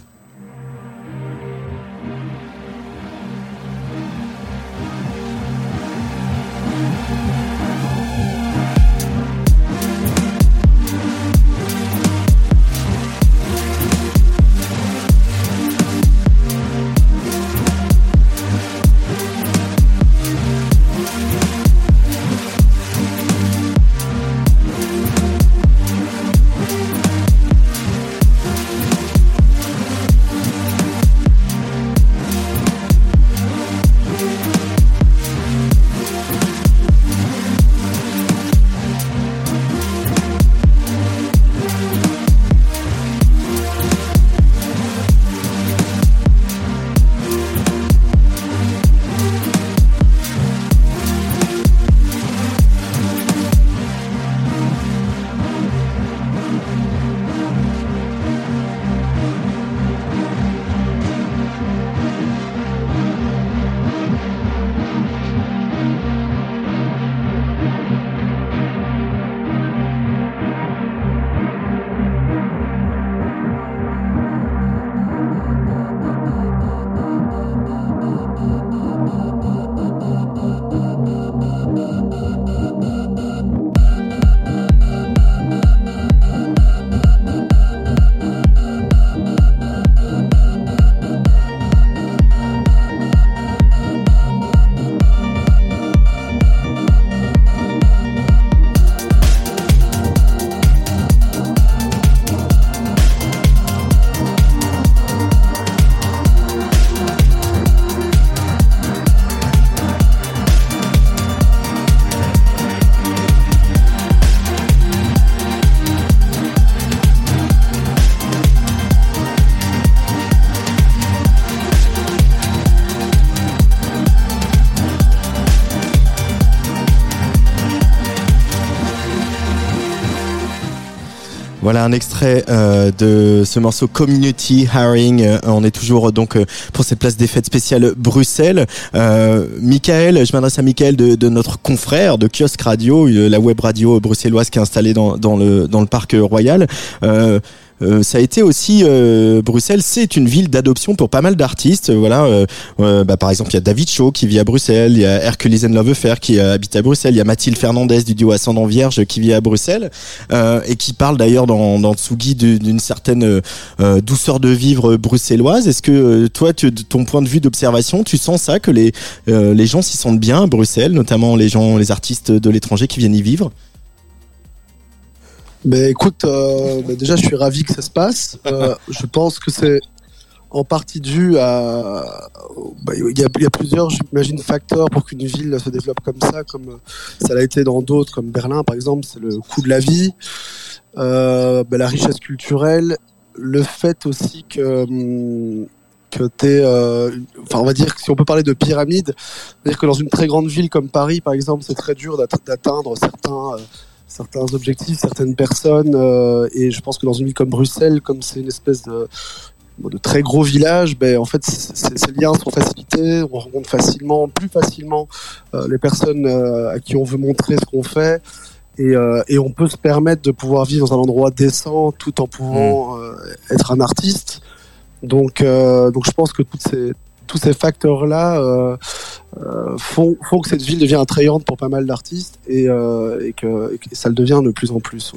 Voilà un extrait euh, de ce morceau Community Hiring. Euh, on est toujours donc euh, pour cette place des fêtes spéciale Bruxelles. Michael, je m'adresse à Michael de, notre confrère de Kiosque Radio, la web radio bruxelloise qui est installée dans le dans le parc royal. Euh, euh, ça a été aussi euh, Bruxelles, c'est une ville d'adoption pour pas mal d'artistes. Voilà, euh, bah, par exemple, il y a David Shaw qui vit à Bruxelles, il y a Hercules Love Affair qui habite à Bruxelles, il y a Mathilde Fernandez du duo Ascendant Vierge qui vit à Bruxelles et qui parle d'ailleurs dans, dans Tsugi d'une certaine douceur de vivre bruxelloise. Est-ce que toi, tu, de ton point de vue d'observation, tu sens ça que les les gens s'y sentent bien à Bruxelles, notamment les gens, les artistes de l'étranger qui viennent y vivre? Mais écoute, euh, bah déjà, je suis ravi que ça se passe. Euh, je pense que c'est en partie dû à. Bah, il y, a, plusieurs, j'imagine, facteurs pour qu'une ville se développe comme ça, comme ça l'a été dans d'autres, comme Berlin, par exemple. C'est le coût de la vie, euh, bah, la richesse culturelle, le fait aussi que. Hum, que t'es, euh, enfin on va dire que si on peut parler de pyramide, dire que dans une très grande ville comme Paris par exemple, c'est très dur d'atteindre certains euh, certains objectifs, certaines personnes. Euh, et je pense que dans une ville comme Bruxelles, comme c'est une espèce de, de très gros village, ben, en fait, ces liens sont facilités. On rencontre facilement, plus facilement, euh, les personnes euh, à qui on veut montrer ce qu'on fait. Et, euh, et, on peut se permettre de pouvoir vivre dans un endroit décent tout en pouvant mmh. être un artiste. Donc, donc je pense que toutes ces, tous ces facteurs-là euh, euh, font, que cette ville devient attrayante pour pas mal d'artistes et, euh, que, ça le devient de plus en plus.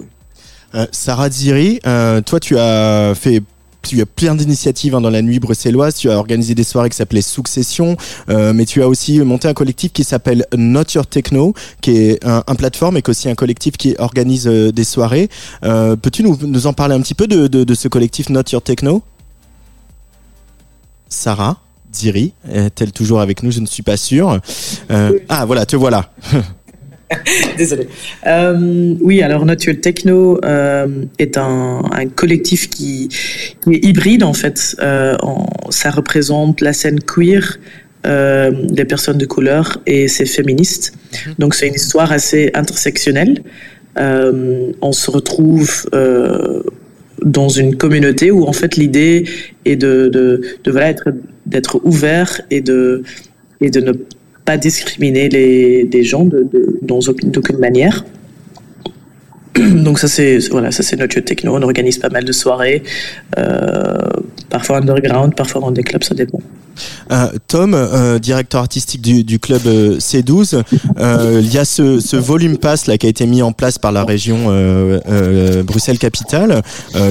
Sarah Ziri, toi tu as fait tu as plein d'initiatives hein, dans la nuit bruxelloise. Tu as organisé des soirées qui s'appelaient Succession, mais tu as aussi monté un collectif qui s'appelle Not Your Techno, qui est un, un plateforme et aussi un collectif qui organise des soirées. Peux-tu nous, en parler un petit peu de ce collectif Not Your Techno? Sarah? Ziri est-elle toujours avec nous? Je ne suis pas sûr. Euh. Ah voilà, te voilà. Désolé. Euh, oui, alors Natural Techno euh, est un, un collectif qui, qui, est hybride en fait. Euh, en, ça représente la scène queer, euh, des personnes de couleur et c'est féministe. Mhm. Donc c'est une histoire assez intersectionnelle. Euh, on se retrouve dans une communauté où en fait l'idée est de, de, voilà être d'être ouvert et de et de ne pas discriminer les, gens de, d'aucune manière. Donc ça c'est voilà ça c'est notre techno. On organise pas mal de soirées, euh, parfois underground, parfois dans des clubs, ça dépend. Euh, Tom, euh, directeur artistique du, du club euh, C12, euh, il y a ce, ce, volume pass là qui a été mis en place par la région Bruxelles Capitale,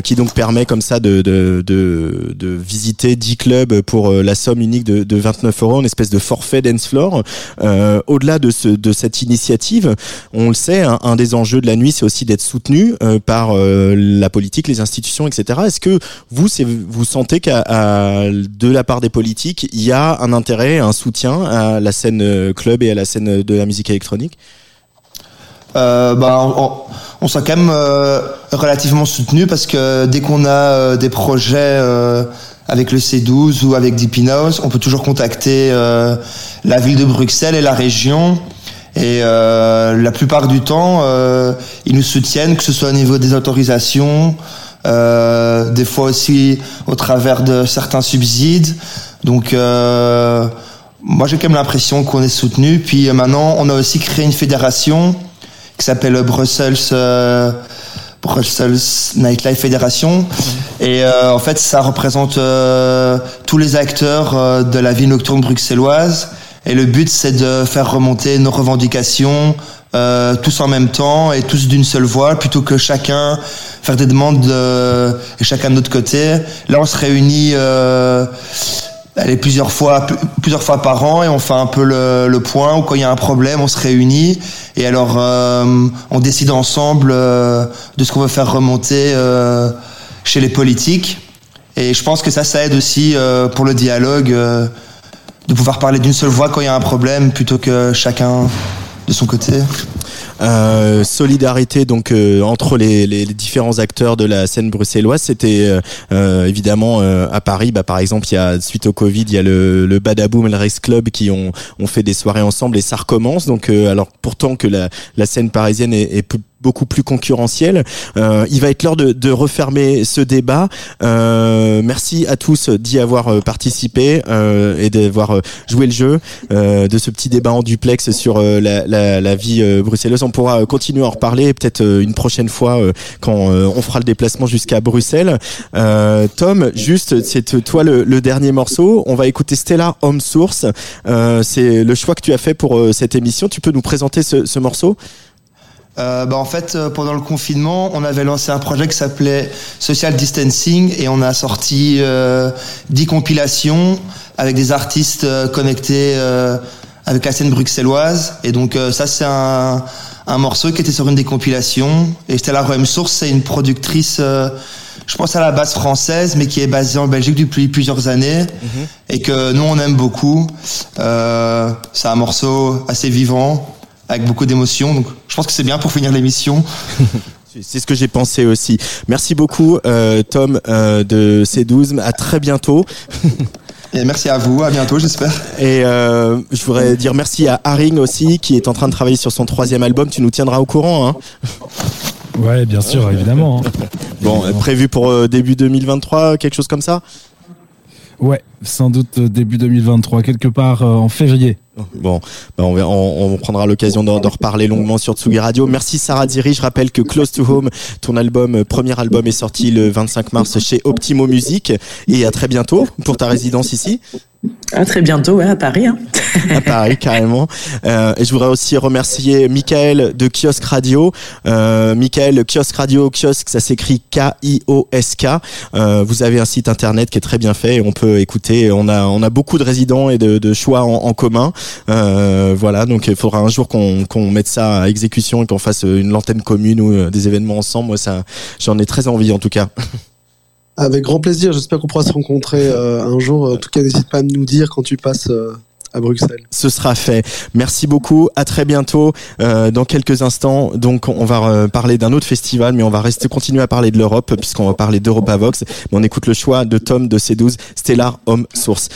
qui donc permet comme ça de, de, de, visiter 10 clubs pour la somme unique de, de 29 euros, une espèce de forfait dance floor. Au-delà de, ce, de cette initiative, on le sait, un, un des enjeux de la nuit, c'est aussi d'être soutenu par la politique, les institutions, etc. Est-ce que vous, vous sentez qu'à de la part des politiques il y a un intérêt, un soutien à la scène club et à la scène de la musique électronique? Euh, bah, on, on quand même euh, relativement soutenu parce que dès qu'on a euh, des projets euh, avec le C12 ou avec Deep House, on peut toujours contacter euh, la ville de Bruxelles et la région. Et la plupart du temps, ils nous soutiennent, que ce soit au niveau des autorisations, des fois aussi au travers de certains subsides. Donc euh, moi j'ai quand même l'impression qu'on est soutenu. Puis euh, maintenant on a aussi créé une fédération qui s'appelle Brussels euh, Brussels Nightlife Fédération. Et euh, en fait ça représente euh, tous les acteurs euh, de la vie nocturne bruxelloise. Et le but c'est de faire remonter nos revendications tous en même temps et tous d'une seule voix plutôt que chacun faire des demandes de, et chacun de notre côté. Là on se réunit aller plusieurs fois, plusieurs fois par an et on fait un peu le, le point ou quand il y a un problème, on se réunit et alors euh, on décide ensemble euh, de ce qu'on veut faire remonter euh, chez les politiques. Et je pense que ça, ça aide aussi euh, pour le dialogue euh, de pouvoir parler d'une seule voix quand il y a un problème plutôt que chacun de son côté. Euh, solidarité donc euh, entre les, les, les, différents acteurs de la scène bruxelloise. C'était euh, euh évidemment euh, à Paris, bah, par exemple, il y a suite au Covid, il y a le, le Badaboom et le Race Club qui ont, ont fait des soirées ensemble et ça recommence. Donc alors pourtant que la, la scène parisienne est, est beaucoup plus concurrentiel. Euh, il va être l'heure de, de, refermer ce débat. Euh, merci à tous d'y avoir euh, participé euh, et d'avoir joué le jeu de ce petit débat en duplex sur la, la, la, vie bruxelloise. On pourra continuer à en reparler peut-être une prochaine fois quand on fera le déplacement jusqu'à Bruxelles. Tom, juste, c'est toi le, le, dernier morceau. On va écouter Stella Home Source. c'est le choix que tu as fait pour cette émission. Tu peux nous présenter ce, ce morceau? Euh, bah en fait, euh, pendant le confinement, on avait lancé un projet qui s'appelait Social Distancing et on a sorti euh, 10 compilations avec des artistes euh, connectés euh, avec la scène bruxelloise. Et donc ça, c'est un, un, morceau qui était sur une des compilations. Et Stella Roem Source, c'est une productrice, je pense à la base française, mais qui est basée en Belgique depuis plusieurs années mhm. et que nous, on aime beaucoup. c'est un morceau assez vivant avec beaucoup d'émotion. Donc, je pense que c'est bien pour finir l'émission. C'est ce que j'ai pensé aussi. Merci beaucoup, euh, Tom euh, de C12. À très bientôt. Et merci à vous, à bientôt j'espère. Et euh, je voudrais dire merci à Haring aussi qui est en train de travailler sur son troisième album. Tu nous tiendras au courant. Hein ouais, bien sûr, évidemment. Hein. Bon, prévu pour début 2023, quelque chose comme ça? Ouais, sans doute début 2023, quelque part en février. Bon, bah on, on, prendra l'occasion d'en reparler longuement sur Tsugi Radio. Merci Sarah Diri. Je rappelle que Close to Home, ton album, euh, premier album, est sorti le 25 mars chez Optimo Music. Et à très bientôt pour ta résidence ici. À très bientôt, ouais, à Paris. Hein. à Paris, carrément. Euh, et je voudrais aussi remercier Michael de Kiosque Radio. Euh, Michael, Kiosque Radio, Kiosque, ça s'écrit K-I-O-S-K. Euh, vous avez un site internet qui est très bien fait et on peut écouter. On a, on a beaucoup de résidents et de, de choix en, en commun. Euh, voilà, donc il faudra un jour qu'on qu'on mette ça à exécution et qu'on fasse une lanterne commune ou euh, des événements ensemble. Moi, ça, j'en ai très envie en tout cas. Avec grand plaisir. J'espère qu'on pourra se rencontrer euh, un jour. En tout cas, n'hésite pas à nous dire quand tu passes. à Bruxelles. Ce sera fait. Merci beaucoup. À très bientôt. Euh, dans quelques instants, donc on va parler d'un autre festival, mais on va rester continuer à parler de l'Europe puisqu'on va parler d'EuropaVox. Mais on écoute le choix de Tom de C12, Stellar Homme Source.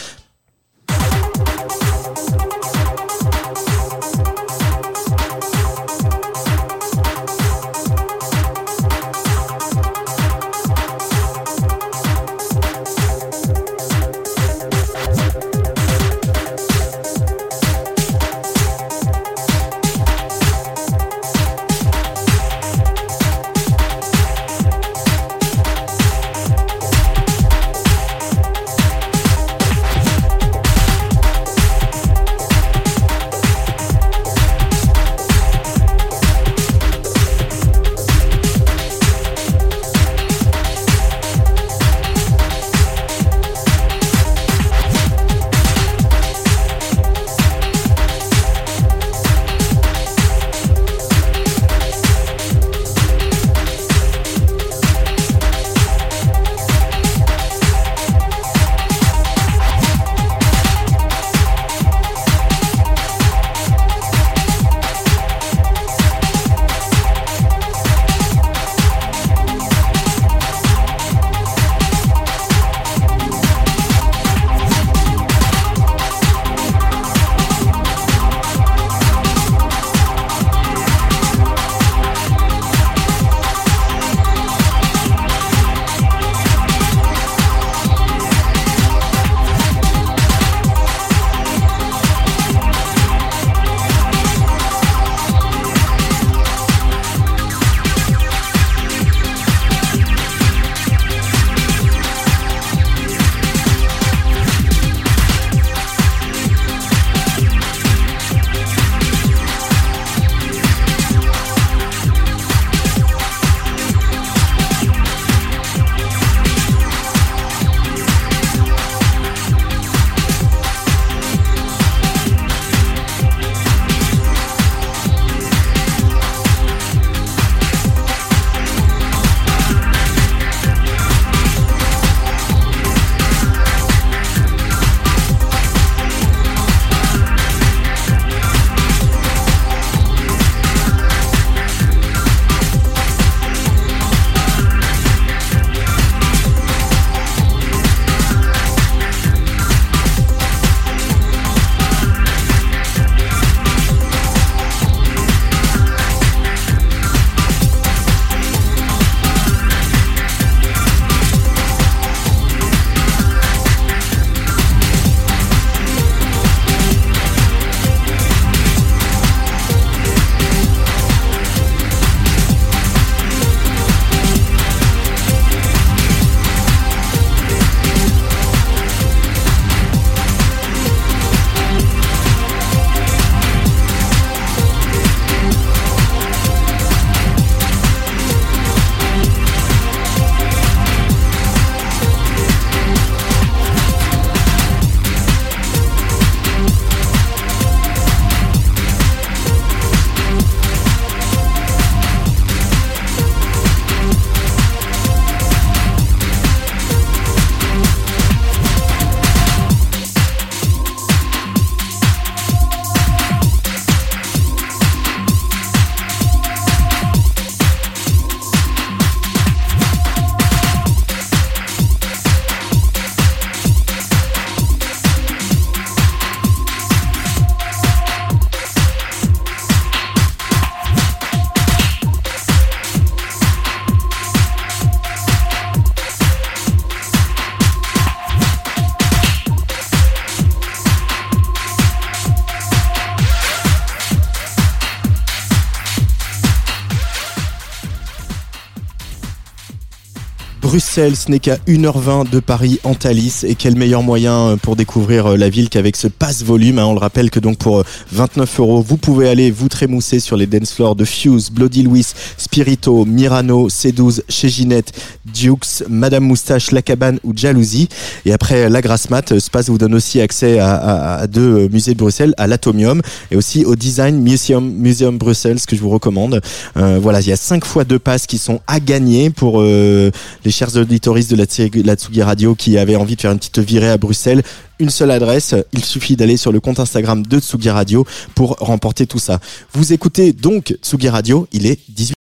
rue Ce n'est qu'à 1h20 de Paris en Thalys. Et quel meilleur moyen euh, pour découvrir euh, la ville qu'avec ce passe volume. Hein. On le rappelle que donc pour 29 euros, vous pouvez aller vous trémousser sur les dance floors de Fuse, Bloody Louis, Spirito, Mirano, C12, chez Ginette, Dukes, Madame Moustache, La Cabane ou Jalousie. Et après la grasse mat, ce passe vous donne aussi accès à, deux musées de Bruxelles, à l'Atomium et aussi au Design Museum, Museum Bruxelles, ce que je vous recommande. voilà, il y a cinq fois deux passes qui sont à gagner pour les chers auditoristes de la, Tsugi Radio qui avaient envie de faire une petite virée à Bruxelles. Une seule adresse, il suffit d'aller sur le compte Instagram de Tsugi Radio pour remporter tout ça. Vous écoutez donc Tsugi Radio, il est 18